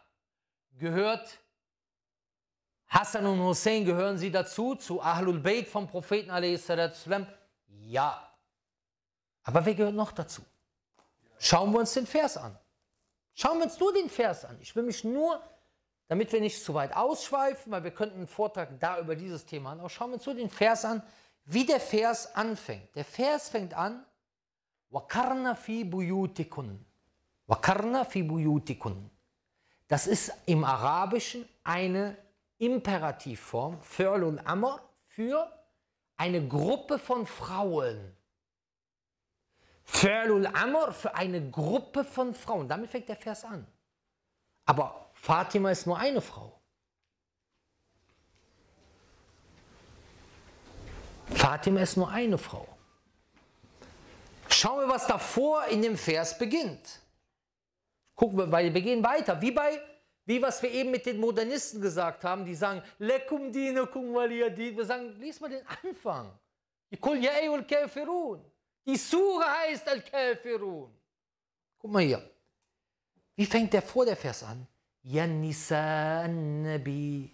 S1: Gehört Hassan und Hussein, gehören sie dazu, zu Ahlul Bayt vom Propheten a.s.? Ja. Aber wer gehört noch dazu? Schauen wir uns den Vers an. Schauen wir uns nur den Vers an. Ich will mich nur damit wir nicht zu weit ausschweifen, weil wir könnten einen Vortrag da über dieses Thema haben, auch schauen wir uns den Vers an, wie der Vers anfängt. Der Vers fängt an, Wakarna fi buyutikun. Wakarna fi buyutikun. Das ist im Arabischen eine Imperativform, Fi'lul Amr, für eine Gruppe von Frauen. Fi'lul Amr für eine Gruppe von Frauen. Damit fängt der Vers an. Aber Fatima ist nur eine Frau. Fatima ist nur eine Frau. Schauen wir, was davor in dem Vers beginnt. Gucken wir, weil wir gehen weiter. Wie bei, wie was wir eben mit den Modernisten gesagt haben, die sagen, Lekum dinakum waliyadin. Wir sagen, lies mal den Anfang. Die Sura heißt Al-Kafirun. Guck mal hier. Wie fängt der vor der Vers an? يا نساء النبي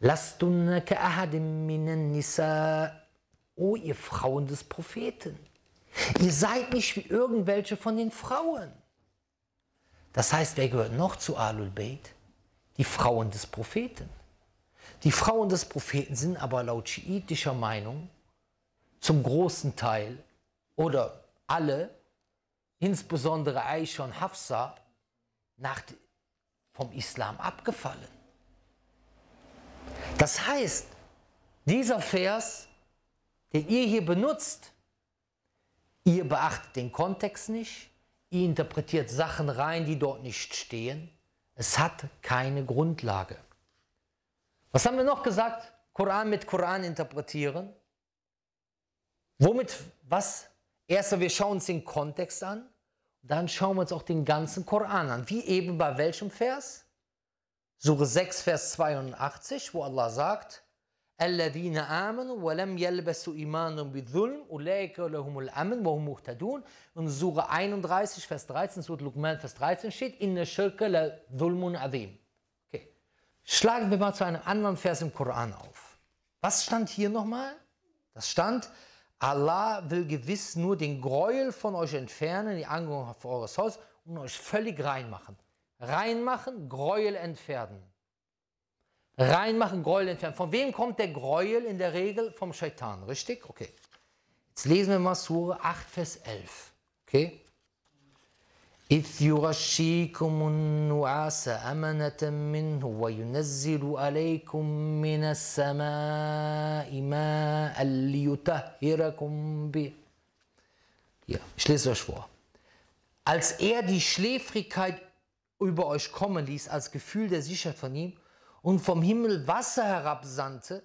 S1: لستن كأحد من النساء O ihr Frauen des Propheten, ihr seid nicht wie irgendwelche von den Frauen. Das heißt, wer gehört noch zu Alul Bayt? Die Frauen des Propheten. Die Frauen des Propheten sind aber laut schiitischer Meinung zum großen Teil oder alle, insbesondere Aisha und Hafsa, nach vom Islam abgefallen. Das heißt, dieser Vers, den ihr hier benutzt, ihr beachtet den Kontext nicht, ihr interpretiert Sachen rein, die dort nicht stehen. Es hat keine Grundlage. Was haben wir noch gesagt? Koran mit Koran interpretieren. Womit, was? Erst wir schauen uns den Kontext an, dann schauen wir uns auch den ganzen Koran an. Wie eben bei welchem Vers? Sure 6, Vers 82, wo Allah sagt, الذين آمنوا ولم يلبسوا إيمانهم بظلم أولئك لهم الأمن وهم مهتدون und Sure 31, Vers 13, Sure Luqman, Vers 13 steht, Inna shirka la dhulmun azim. Okay. Schlagen wir mal zu einem anderen Vers im Koran auf. Was stand hier nochmal? Das stand, Allah will gewiss nur den Gräuel von euch entfernen, die Angehörigen auf eures Haus und euch völlig reinmachen. Reinmachen, Gräuel entfernen. Reinmachen, Gräuel entfernen. Von wem kommt der Gräuel in der Regel? Vom Scheitan, richtig? Okay. Jetzt lesen wir mal Sure 8, Vers 11. Okay? إذ يغشيكم النعاس أمنة منه وينزل عليكم من السماء ماء ليطهركم به. Hier, ich lese euch vor. Als er die Schläfrigkeit über euch kommen ließ, als Gefühl der Sicherheit von ihm, und vom Himmel Wasser herabsandte,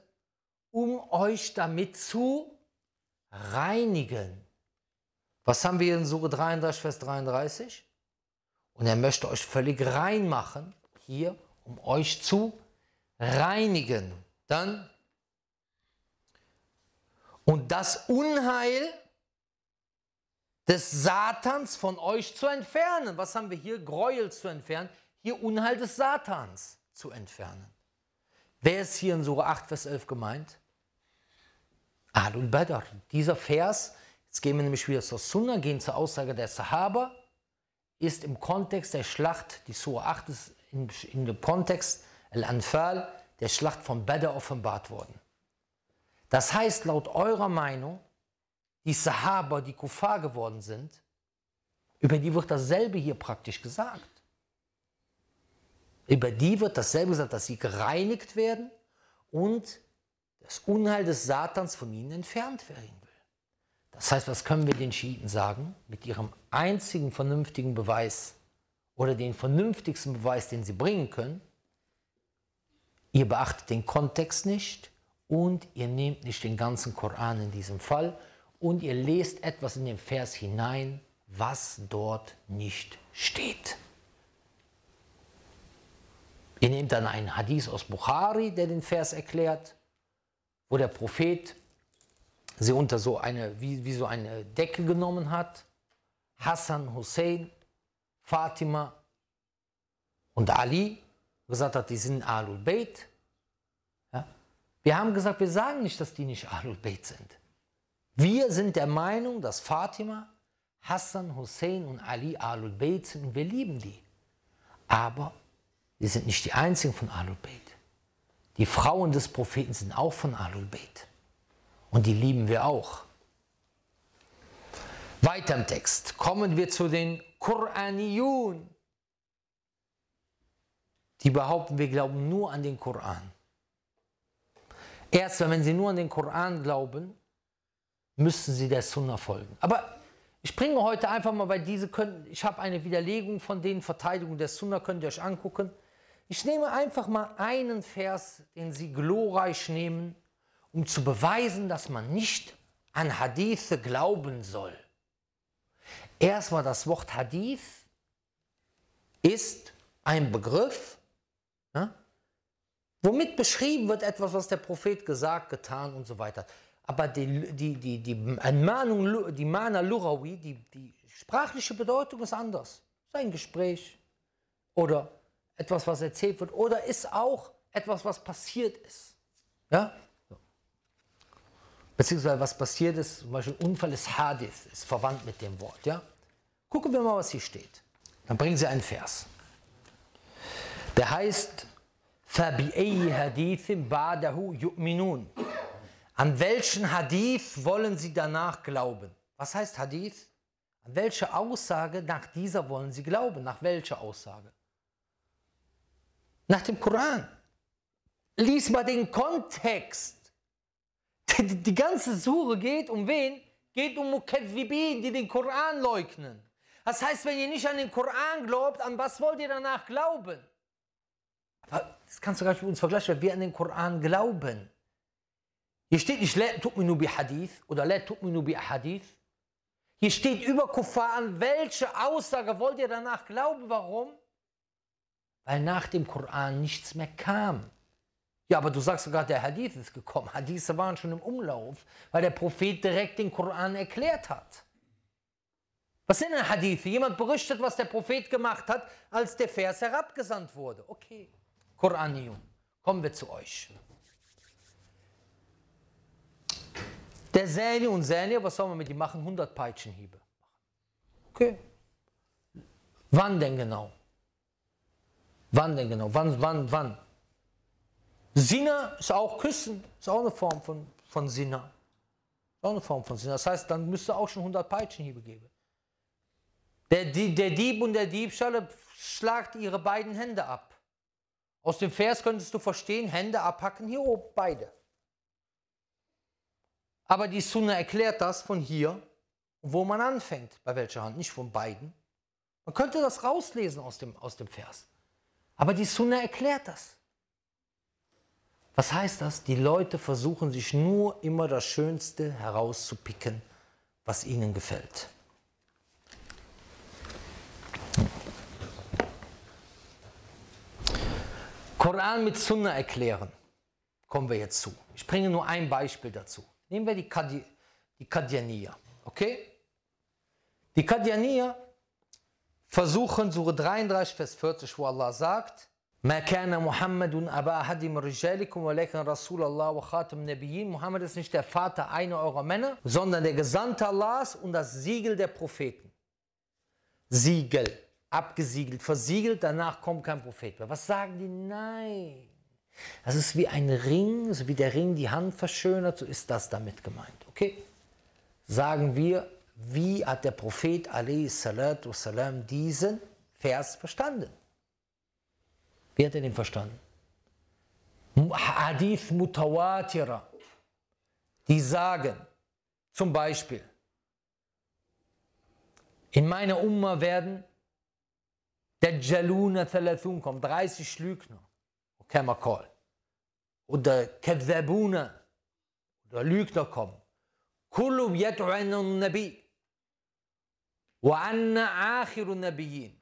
S1: um euch damit zu reinigen. Was haben wir in Sure 33, Vers 33? Und er möchte euch völlig rein machen, hier, um euch zu reinigen. Dann, und das Unheil des Satans von euch zu entfernen. Was haben wir hier? Gräuel zu entfernen. Hier Unheil des Satans zu entfernen. Wer ist hier in Sura 8, Vers 11 gemeint? Alul Badr. Dieser Vers, jetzt gehen wir nämlich wieder zur Sunna, gehen zur Aussage der Sahaba, ist im Kontext der Schlacht, die Sura 8 ist in dem Kontext Al-Anfal, der Schlacht von Badr offenbart worden. Das heißt, laut eurer Meinung, die Sahaba, die Kuffar geworden sind, über die wird dasselbe hier praktisch gesagt. Über die wird dasselbe gesagt, dass sie gereinigt werden und das Unheil des Satans von ihnen entfernt werden will. Das heißt, was können wir den Schiiten sagen? Mit ihrem einzigen vernünftigen Beweis oder den vernünftigsten Beweis, den sie bringen können, ihr beachtet den Kontext nicht und ihr nehmt nicht den ganzen Koran in diesem Fall und ihr lest etwas in den Vers hinein, was dort nicht steht. Ihr nehmt dann einen Hadith aus Bukhari, der den Vers erklärt, wo der Prophet sie unter so eine, wie, wie so eine Decke genommen hat. Hassan, Hussein, Fatima und Ali gesagt hat, die sind Alul Bayt. Ja? Wir haben gesagt, wir sagen nicht, dass die nicht Alul Bayt sind. Wir sind der Meinung, dass Fatima, Hassan, Hussein und Ali Alul Bayt sind und wir lieben die. Aber wir sind nicht die einzigen von Alul Bayt. Die Frauen des Propheten sind auch von Alul Bayt. Und die lieben wir auch. Weiter im Text kommen wir zu den Koraniyun. Die behaupten, wir glauben nur an den Koran. Erst wenn sie nur an den Koran glauben, müssen sie der Sunna folgen. Aber ich bringe heute einfach mal, weil diese können, ich habe eine Widerlegung von denen, Verteidigung der Sunna, könnt ihr euch angucken. Ich nehme einfach mal einen Vers, den Sie glorreich nehmen, um zu beweisen, dass man nicht an Hadithe glauben soll. Erstmal das Wort Hadith ist ein Begriff, ja, womit beschrieben wird etwas, was der Prophet gesagt, getan und so weiter. Aber die, die, die, die, Mahnung, die Mana Lurawi, die, die sprachliche Bedeutung ist anders. Sein Gespräch oder etwas, was erzählt wird, oder ist auch etwas, was passiert ist. Ja? Beziehungsweise was passiert ist, zum Beispiel Unfall ist Hadith, ist verwandt mit dem Wort. Ja? Gucken wir mal, was hier steht. Dann bringen Sie einen Vers. Der heißt, An welchen Hadith wollen Sie danach glauben? Was heißt Hadith? An welche Aussage nach dieser wollen Sie glauben? Nach welcher Aussage? nach dem Koran. Lies mal den Kontext. Die, die ganze Suche geht um wen? Geht um Mukaddibin, die den Koran leugnen. Das heißt, wenn ihr nicht an den Koran glaubt, an was wollt ihr danach glauben? Aber das kannst du gar nicht mit uns vergleichen, weil wir an den Koran glauben. Hier steht nicht, la tu'minu bi Hadith oder la tu'minu bi Hadith. Hier steht über Kuffar an, welche Aussage wollt ihr danach glauben? Warum? Weil nach dem Koran nichts mehr kam. Ja, aber du sagst sogar, der Hadith ist gekommen. Hadithe waren schon im Umlauf, weil der Prophet direkt den Koran erklärt hat. Was sind denn Hadithe? Jemand berichtet, was der Prophet gemacht hat, als der Vers herabgesandt wurde. Okay, Koranium. Kommen wir zu euch. Der Säni und Säni, was soll man mit ihm machen? 100 Peitschenhiebe. Okay. Wann denn genau? Wann denn genau? Wann, wann, wann? Sina ist auch Küssen, ist auch eine Form von, von Sina. Ist auch eine Form von Sina. Das heißt, dann müsste auch schon 100 Peitschenhiebe geben. Der, der Dieb und der Diebstalle schlagt ihre beiden Hände ab. Aus dem Vers könntest du verstehen, Hände abhacken, hier oben, beide. Aber die Sunna erklärt das von hier, wo man anfängt, bei welcher Hand, nicht von beiden. Man könnte das rauslesen aus dem, aus dem Vers. Aber die Sunna erklärt das. Was heißt das? Die Leute versuchen sich nur immer das Schönste herauszupicken, was ihnen gefällt. Koran mit Sunna erklären. Kommen wir jetzt zu. Ich bringe nur ein Beispiel dazu. Nehmen wir die, Kadi, die Kadianier. Okay? Die Kadianier versuchen, Surah 33, Vers 40, wo Allah sagt, ما كان محمد أبا أحد من رجالكم ولكن رسول الله وخاتم النبيين Muhammad ist nicht der Vater einer eurer Männer, sondern der Gesandte Allahs und das Siegel der Propheten. Siegel, abgesiegelt, versiegelt, danach kommt kein Prophet mehr. Was sagen die? Nein. Das ist wie ein Ring, so wie der Ring die Hand verschönert, so ist das damit gemeint. Okay? Sagen wir, wie hat der Prophet salam diesen Vers verstanden? Wer hat denn den verstanden? Hadith Mutawatira, die sagen, zum Beispiel, in meiner Umma werden Dajjaluna Thalathun kommen, 30 Lügner, kann man call. Oder Kadhabuna, oder Lügner kommen. Kullum yad'un Nabi. Wa anna akhiru Nabiyyin.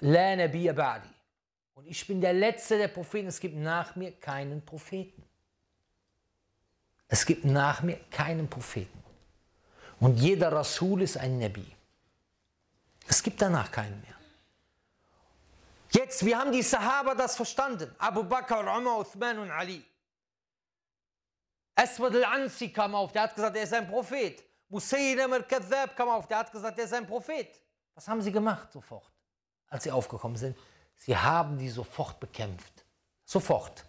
S1: La Nabiya ba'di und ich bin der letzte der Propheten. Es gibt nach mir keinen Propheten. Es gibt nach mir keinen Propheten. Und jeder Rasul ist ein Nabi. Es gibt danach keinen mehr. Jetzt, wie haben die Sahaba das verstanden? Abu Bakr, Umar, Uthman und Ali. Aswad al-Ansi kam auf, der hat gesagt, er ist ein Prophet. Musaylim al-Kadhab kam auf, der hat gesagt, er ist ein Prophet. Was haben sie gemacht sofort, als sie aufgekommen sind? Sie haben die sofort bekämpft. Sofort.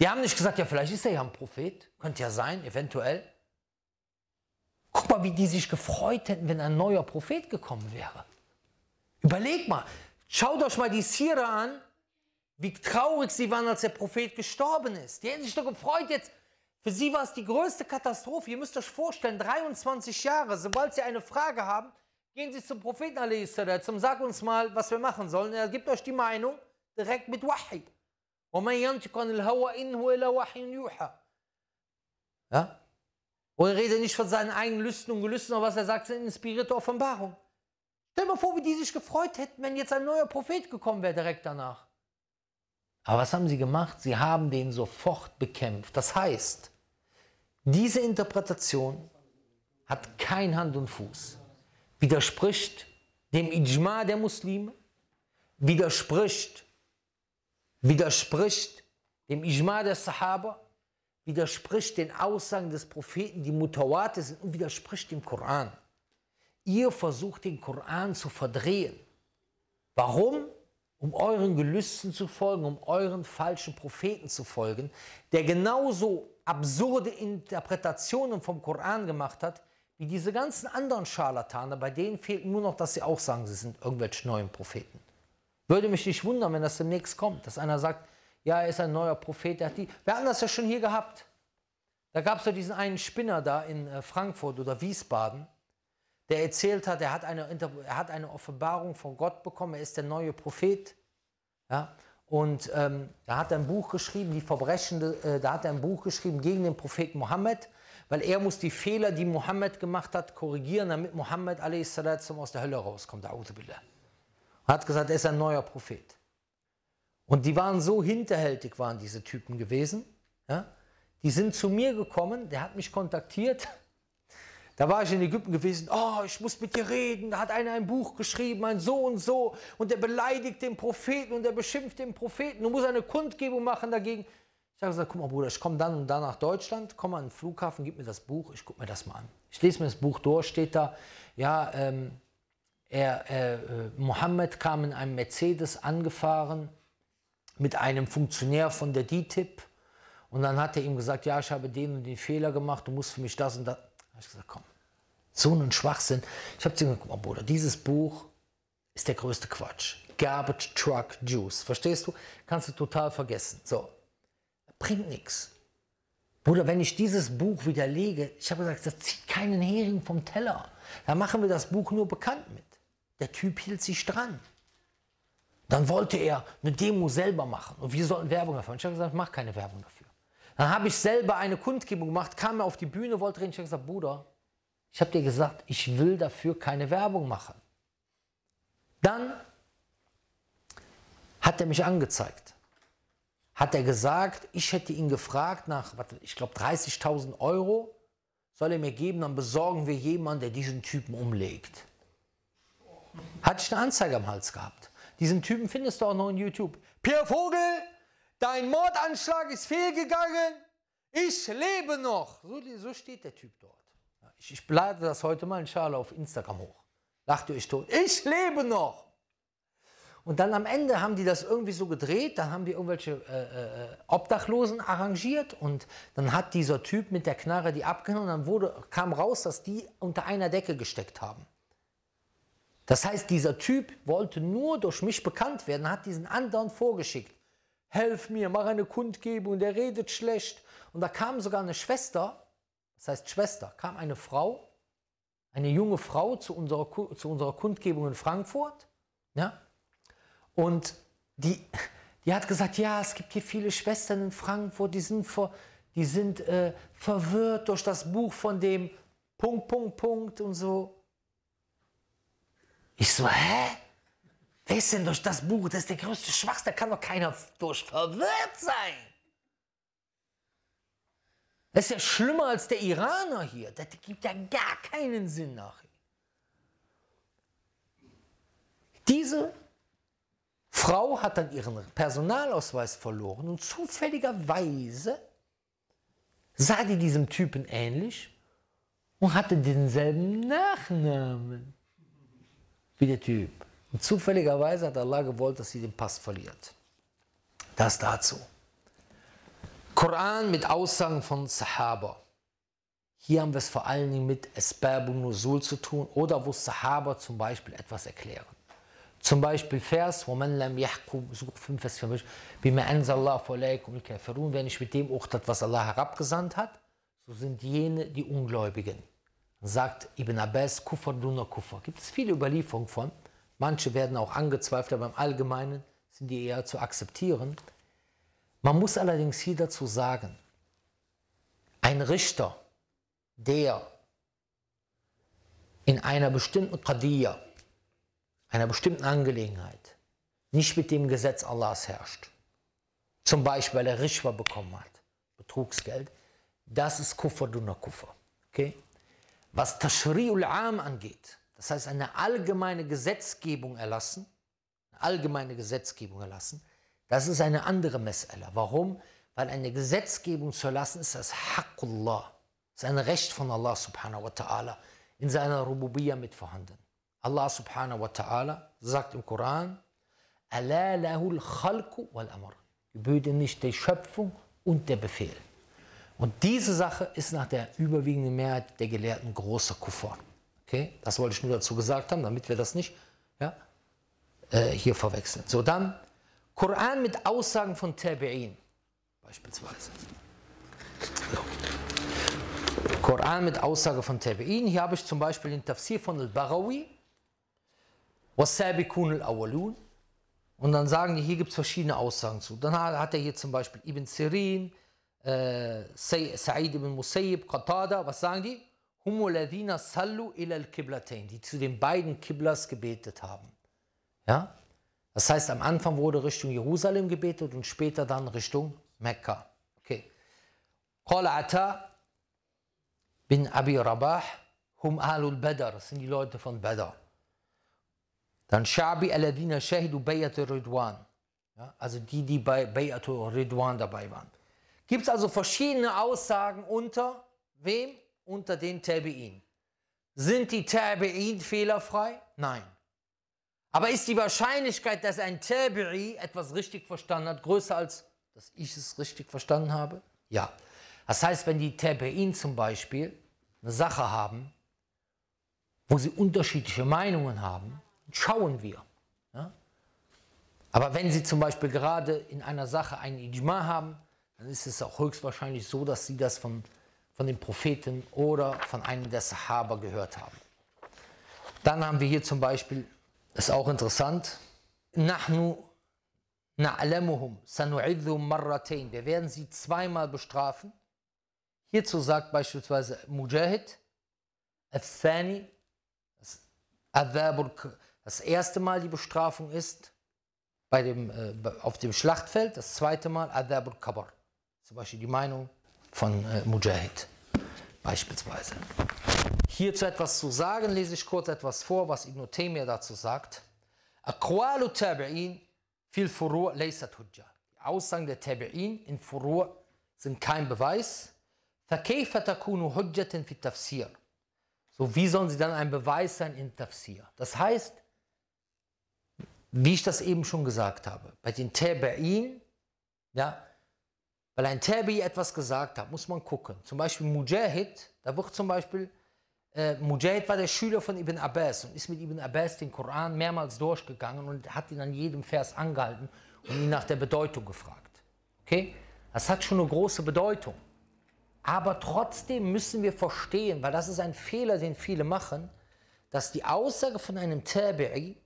S1: Die haben nicht gesagt, ja, vielleicht ist er ja ein Prophet. Könnte ja sein, eventuell. Guck mal, wie die sich gefreut hätten, wenn ein neuer Prophet gekommen wäre. Überleg mal, schaut euch mal die Sira an, wie traurig sie waren, als der Prophet gestorben ist. Die hätten sich doch gefreut jetzt. Für sie war es die größte Katastrophe. Ihr müsst euch vorstellen, 23 Jahre, sobald sie eine Frage haben, Gehen Sie zum Propheten zum Sag uns mal, was wir machen sollen. Er gibt euch die Meinung direkt mit Wahi. Ja? Und er redet nicht von seinen eigenen Lüsten und Gelüsten, aber was er sagt, sind inspirierte Offenbarung. Stell dir mal vor, wie die sich gefreut hätten, wenn jetzt ein neuer Prophet gekommen wäre direkt danach. Aber was haben sie gemacht? Sie haben den sofort bekämpft. Das heißt, diese Interpretation hat kein Hand und Fuß widerspricht dem Ijma der Muslime, widerspricht, widerspricht dem Ijma der Sahaba, widerspricht den Aussagen des Propheten, die Mutawate sind und widerspricht dem Koran. Ihr versucht den Koran zu verdrehen. Warum? Um euren Gelüsten zu folgen, um euren falschen Propheten zu folgen, der genauso absurde Interpretationen vom Koran gemacht hat, wie diese ganzen anderen Scharlatane, bei denen fehlt nur noch, dass sie auch sagen, sie sind irgendwelche neuen Propheten. Würde mich nicht wundern, wenn das demnächst kommt, dass einer sagt, ja, er ist ein neuer Prophet. Der hat die. Wir hatten das ja schon hier gehabt. Da gab es ja diesen einen Spinner da in äh, Frankfurt oder Wiesbaden, der erzählt hat, er hat, eine, er hat eine Offenbarung von Gott bekommen, er ist der neue Prophet. Ja? Und ähm, da hat er ein Buch geschrieben, die Verbrechen, äh, da hat er ein Buch geschrieben gegen den Propheten Mohammed, weil er muss die Fehler, die Mohammed gemacht hat, korrigieren, damit Mohammed a.s. aus der Hölle rauskommt. Er hat gesagt, er ist ein neuer Prophet. Und die waren so hinterhältig, waren diese Typen gewesen. Ja? Die sind zu mir gekommen, der hat mich kontaktiert. [LAUGHS] Da war ich in Ägypten gewesen, oh, ich muss mit dir reden. Da hat einer ein Buch geschrieben, ein so und so, und der beleidigt den Propheten und der beschimpft den Propheten. Du musst eine Kundgebung machen dagegen. Ich habe gesagt, guck mal, Bruder, ich komme dann und dann nach Deutschland, komme an den Flughafen, gib mir das Buch, ich gucke mir das mal an. Ich lese mir das Buch durch, steht da, ja, ähm, er, äh, Mohammed kam in einem Mercedes angefahren mit einem Funktionär von der DTIP und dann hat er ihm gesagt, ja, ich habe den und den Fehler gemacht, du musst für mich das und das. Da habe ich gesagt, komm, so ein Schwachsinn. Ich habe zu ihm gesagt, mal, Bruder, dieses Buch ist der größte Quatsch. Garbage Truck Juice. Verstehst du? Kannst du total vergessen. So, bringt nichts. Bruder, wenn ich dieses Buch widerlege, ich habe gesagt, das zieht keinen Hering vom Teller. Da machen wir das Buch nur bekannt mit. Der Typ hielt sich dran. Dann wollte er eine Demo selber machen und wir sollten Werbung dafür. Und ich habe gesagt, mach keine Werbung dafür. Dann habe ich selber eine Kundgebung gemacht, kam auf die Bühne, wollte reden. Ich habe gesagt, Bruder, ich habe dir gesagt, ich will dafür keine Werbung machen. Dann hat er mich angezeigt. Hat er gesagt, ich hätte ihn gefragt nach, ich glaube, 30.000 Euro soll er mir geben, dann besorgen wir jemanden, der diesen Typen umlegt. Hatte ich eine Anzeige am Hals gehabt. Diesen Typen findest du auch noch in YouTube. Pierre Vogel, dein Mordanschlag ist fehlgegangen. Ich lebe noch. So, so steht der Typ dort. Ich, ich lade das heute mal in Schale auf Instagram hoch. Lacht ihr euch tot. Ich lebe noch. Und dann am Ende haben die das irgendwie so gedreht, dann haben die irgendwelche äh, äh, Obdachlosen arrangiert und dann hat dieser Typ mit der Knarre die abgenommen und dann wurde, kam raus, dass die unter einer Decke gesteckt haben. Das heißt, dieser Typ wollte nur durch mich bekannt werden, hat diesen anderen vorgeschickt. Helf mir, mach eine Kundgebung, der redet schlecht. Und da kam sogar eine Schwester, das heißt Schwester, kam eine Frau, eine junge Frau zu unserer, zu unserer Kundgebung in Frankfurt. Ja? Und die, die hat gesagt, ja, es gibt hier viele Schwestern in Frankfurt, die sind, ver, die sind äh, verwirrt durch das Buch von dem Punkt, Punkt, Punkt und so. Ich so, hä? Wer ist denn durch das Buch? Das ist der größte Schwachs, da kann doch keiner durch verwirrt sein. Das ist ja schlimmer als der Iraner hier. Das gibt ja gar keinen Sinn nachher. Diese Frau hat dann ihren Personalausweis verloren und zufälligerweise sah die diesem Typen ähnlich und hatte denselben Nachnamen wie der Typ. Und zufälligerweise hat Allah gewollt, dass sie den Pass verliert. Das dazu. Koran mit Aussagen von Sahaba. Hier haben wir es vor allen Dingen mit Esbabun Nusul zu tun oder wo Sahaba zum Beispiel etwas erklären. Zum Beispiel Vers, wo man lam yahkum, 5 Vers 5, bima anzalallahu alaykum al-kafirun, wer nicht mit dem urteilt, was Allah herabgesandt hat, so sind jene die Ungläubigen sagt Ibn Abbas, Kufr duna Kufr. Gibt es viele Überlieferungen von. Manche werden auch angezweifelt, aber im Allgemeinen sind die eher zu akzeptieren. Man muss allerdings hier dazu sagen, ein Richter, der in einer bestimmten Qadiyya, einer bestimmten Angelegenheit, nicht mit dem Gesetz Allahs herrscht, zum Beispiel weil er Rishwa bekommen hat, Betrugsgeld, das ist Kufr duna Kufr. Okay? Was Tashri'ul Am angeht, das heißt eine allgemeine Gesetzgebung erlassen, eine allgemeine Gesetzgebung erlassen, das ist eine andere Mes'ala. Warum? Weil eine Gesetzgebung zu erlassen ist das Haqqullah, ist ein Recht von Allah subhanahu wa ta'ala in seiner Rububiyya mit vorhanden. Allah subhanahu wa ta'ala sagt im Koran, Allah lahul khalqu wal amr. Gebührt nicht die Schöpfung und der Befehl. Und diese Sache ist nach der überwiegenden Mehrheit der Gelehrten großer Kuffer. Okay? Das wollte ich nur dazu gesagt haben, damit wir das nicht ja, äh, hier verwechseln. So, dann Koran mit Aussagen von Tabi'in beispielsweise. So. Koran mit Aussage von Tabi'in. Hier habe ich zum Beispiel den Tafsir von Al-Baghawi. Was-Sabikun al-Awwalun. Und dann sagen die, hier gibt es verschiedene Aussagen zu. Dann hat er hier zum Beispiel Ibn Sirin, äh, Sa'id ibn Musayyib, Qatada, was sagen die? Humuladina sallu ilal kiblatain, die zu den beiden Kiblas gebetet haben. Ja? Das heißt, am Anfang wurde Richtung Jerusalem gebetet und später dann Richtung Mekka. Okay. Qala Ata bin Abi Rabah, hum ahlul Badr, das sind die Leute von Badr. Dann Shabi aladina shahidu bayat Ridwan, ja, also die, die bei Bayat Ridwan dabei waren. Gibt es also verschiedene Aussagen unter wem? Unter den Tabi'in. Sind die Tabi'in fehlerfrei? Nein. Aber ist die Wahrscheinlichkeit, dass ein Tabi'i etwas richtig verstanden hat, größer als dass ich es richtig verstanden habe? Ja. Das heißt, wenn die Tabi'in zum Beispiel eine Sache haben, wo sie unterschiedliche Meinungen haben, schauen wir. Ja? Aber wenn sie zum Beispiel gerade in einer Sache einen Ijma haben, dann ist es auch höchstwahrscheinlich so, dass sie das von, von den Propheten oder von einem der Sahaba gehört haben. Dann haben wir hier zum Beispiel, ist auch interessant, Nahnu na'lamuhum sanu'idhum marratain. Wir werden sie zweimal bestrafen. Hierzu sagt beispielsweise Mujahid, Athani, das erste Mal die Bestrafung ist bei dem, äh, auf dem Schlachtfeld, das zweite Mal Adabul Kabar. Zum Beispiel die Meinung von äh, Mujahid beispielsweise. Hierzu etwas zu sagen, lese ich kurz etwas vor, was Ibn Taymiyyah dazu sagt. Aqwalu tabi'in fil furu' laysat hujja. Die Aussagen der Tabi'in in Furu' sind kein Beweis. فكيف تكون حجة في التفسير? So, wie sollen sie dann ein Beweis sein in Tafsir? Das heißt, wie ich das eben schon gesagt habe, bei den Tabi'in, ja, weil ein Tabi etwas gesagt hat, muss man gucken. Zum Beispiel Mujahid, da wird zum Beispiel, äh, Mujahid war der Schüler von Ibn Abbas und ist mit Ibn Abbas den Koran mehrmals durchgegangen und hat ihn an jedem Vers angehalten und ihn nach der Bedeutung gefragt. Okay? Das hat schon eine große Bedeutung. Aber trotzdem müssen wir verstehen, weil das ist ein Fehler, den viele machen, dass die Aussage von einem Tabi'i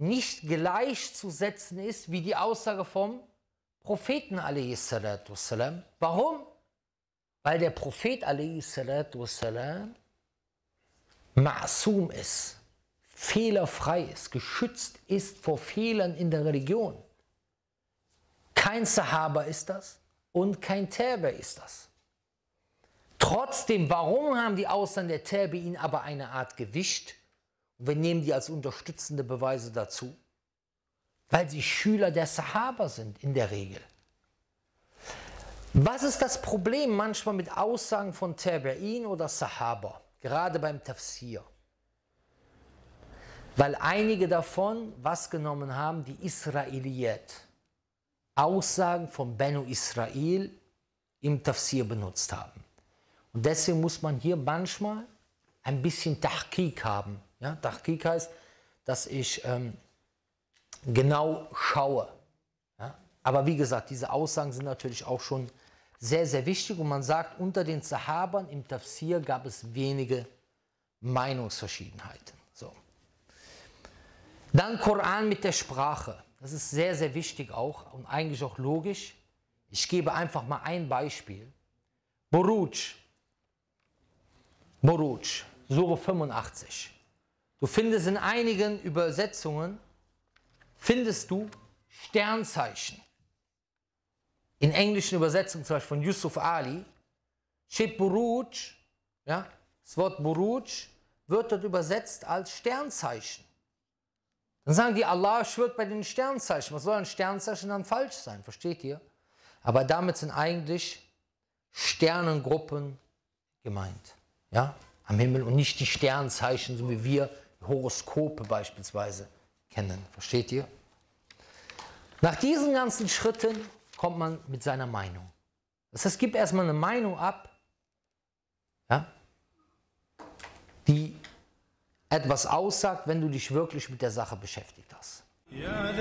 S1: nicht gleichzusetzen ist wie die Aussage vom Propheten wassalam. Warum? Weil der Prophet wassalam ma'sum ist, fehlerfrei ist, geschützt ist vor Fehlern in der Religion. Kein Sahaba ist das und kein Tabi ist das. Trotzdem, warum haben die Aussagen der Tabi'in aber eine Art Gewicht? Und wir nehmen die als unterstützende Beweise dazu, weil sie Schüler der Sahaba sind in der Regel. Was ist das Problem manchmal mit Aussagen von Tabi'in oder Sahaba, gerade beim Tafsir? Weil einige davon was genommen haben, die Israeliyat, Aussagen von Bennu Israel im Tafsir benutzt haben. Und deswegen muss man hier manchmal ein bisschen Tahkik haben. Ja, Tahkik heißt, dass ich ähm, genau schaue. Ja? Aber wie gesagt, diese Aussagen sind natürlich auch schon sehr, sehr wichtig. Und man sagt, unter den Sahabern im Tafsir gab es wenige Meinungsverschiedenheiten. So. Dann Koran mit der Sprache. Das ist sehr, sehr wichtig auch und eigentlich auch logisch. Ich gebe einfach mal ein Beispiel. Buruj, Boruj, Sure 85. Du findest in einigen Übersetzungen, findest du Sternzeichen. In englischen Übersetzungen, zum Beispiel von Yusuf Ali, steht Buruj, ja, das Wort Buruj wird dort übersetzt als Sternzeichen. Dann sagen die, Allah schwört bei den Sternzeichen. Was soll ein Sternzeichen dann falsch sein? Versteht ihr? Aber damit sind eigentlich Sternengruppen gemeint ja, am Himmel und nicht die Sternzeichen, so wie wir Horoskope beispielsweise kennen. Versteht ihr? Nach diesen ganzen Schritten kommt man mit seiner Meinung. Das heißt, gibt erstmal eine Meinung ab, ja, die etwas aussagt, wenn du dich wirklich mit der Sache beschäftigt hast. Ja,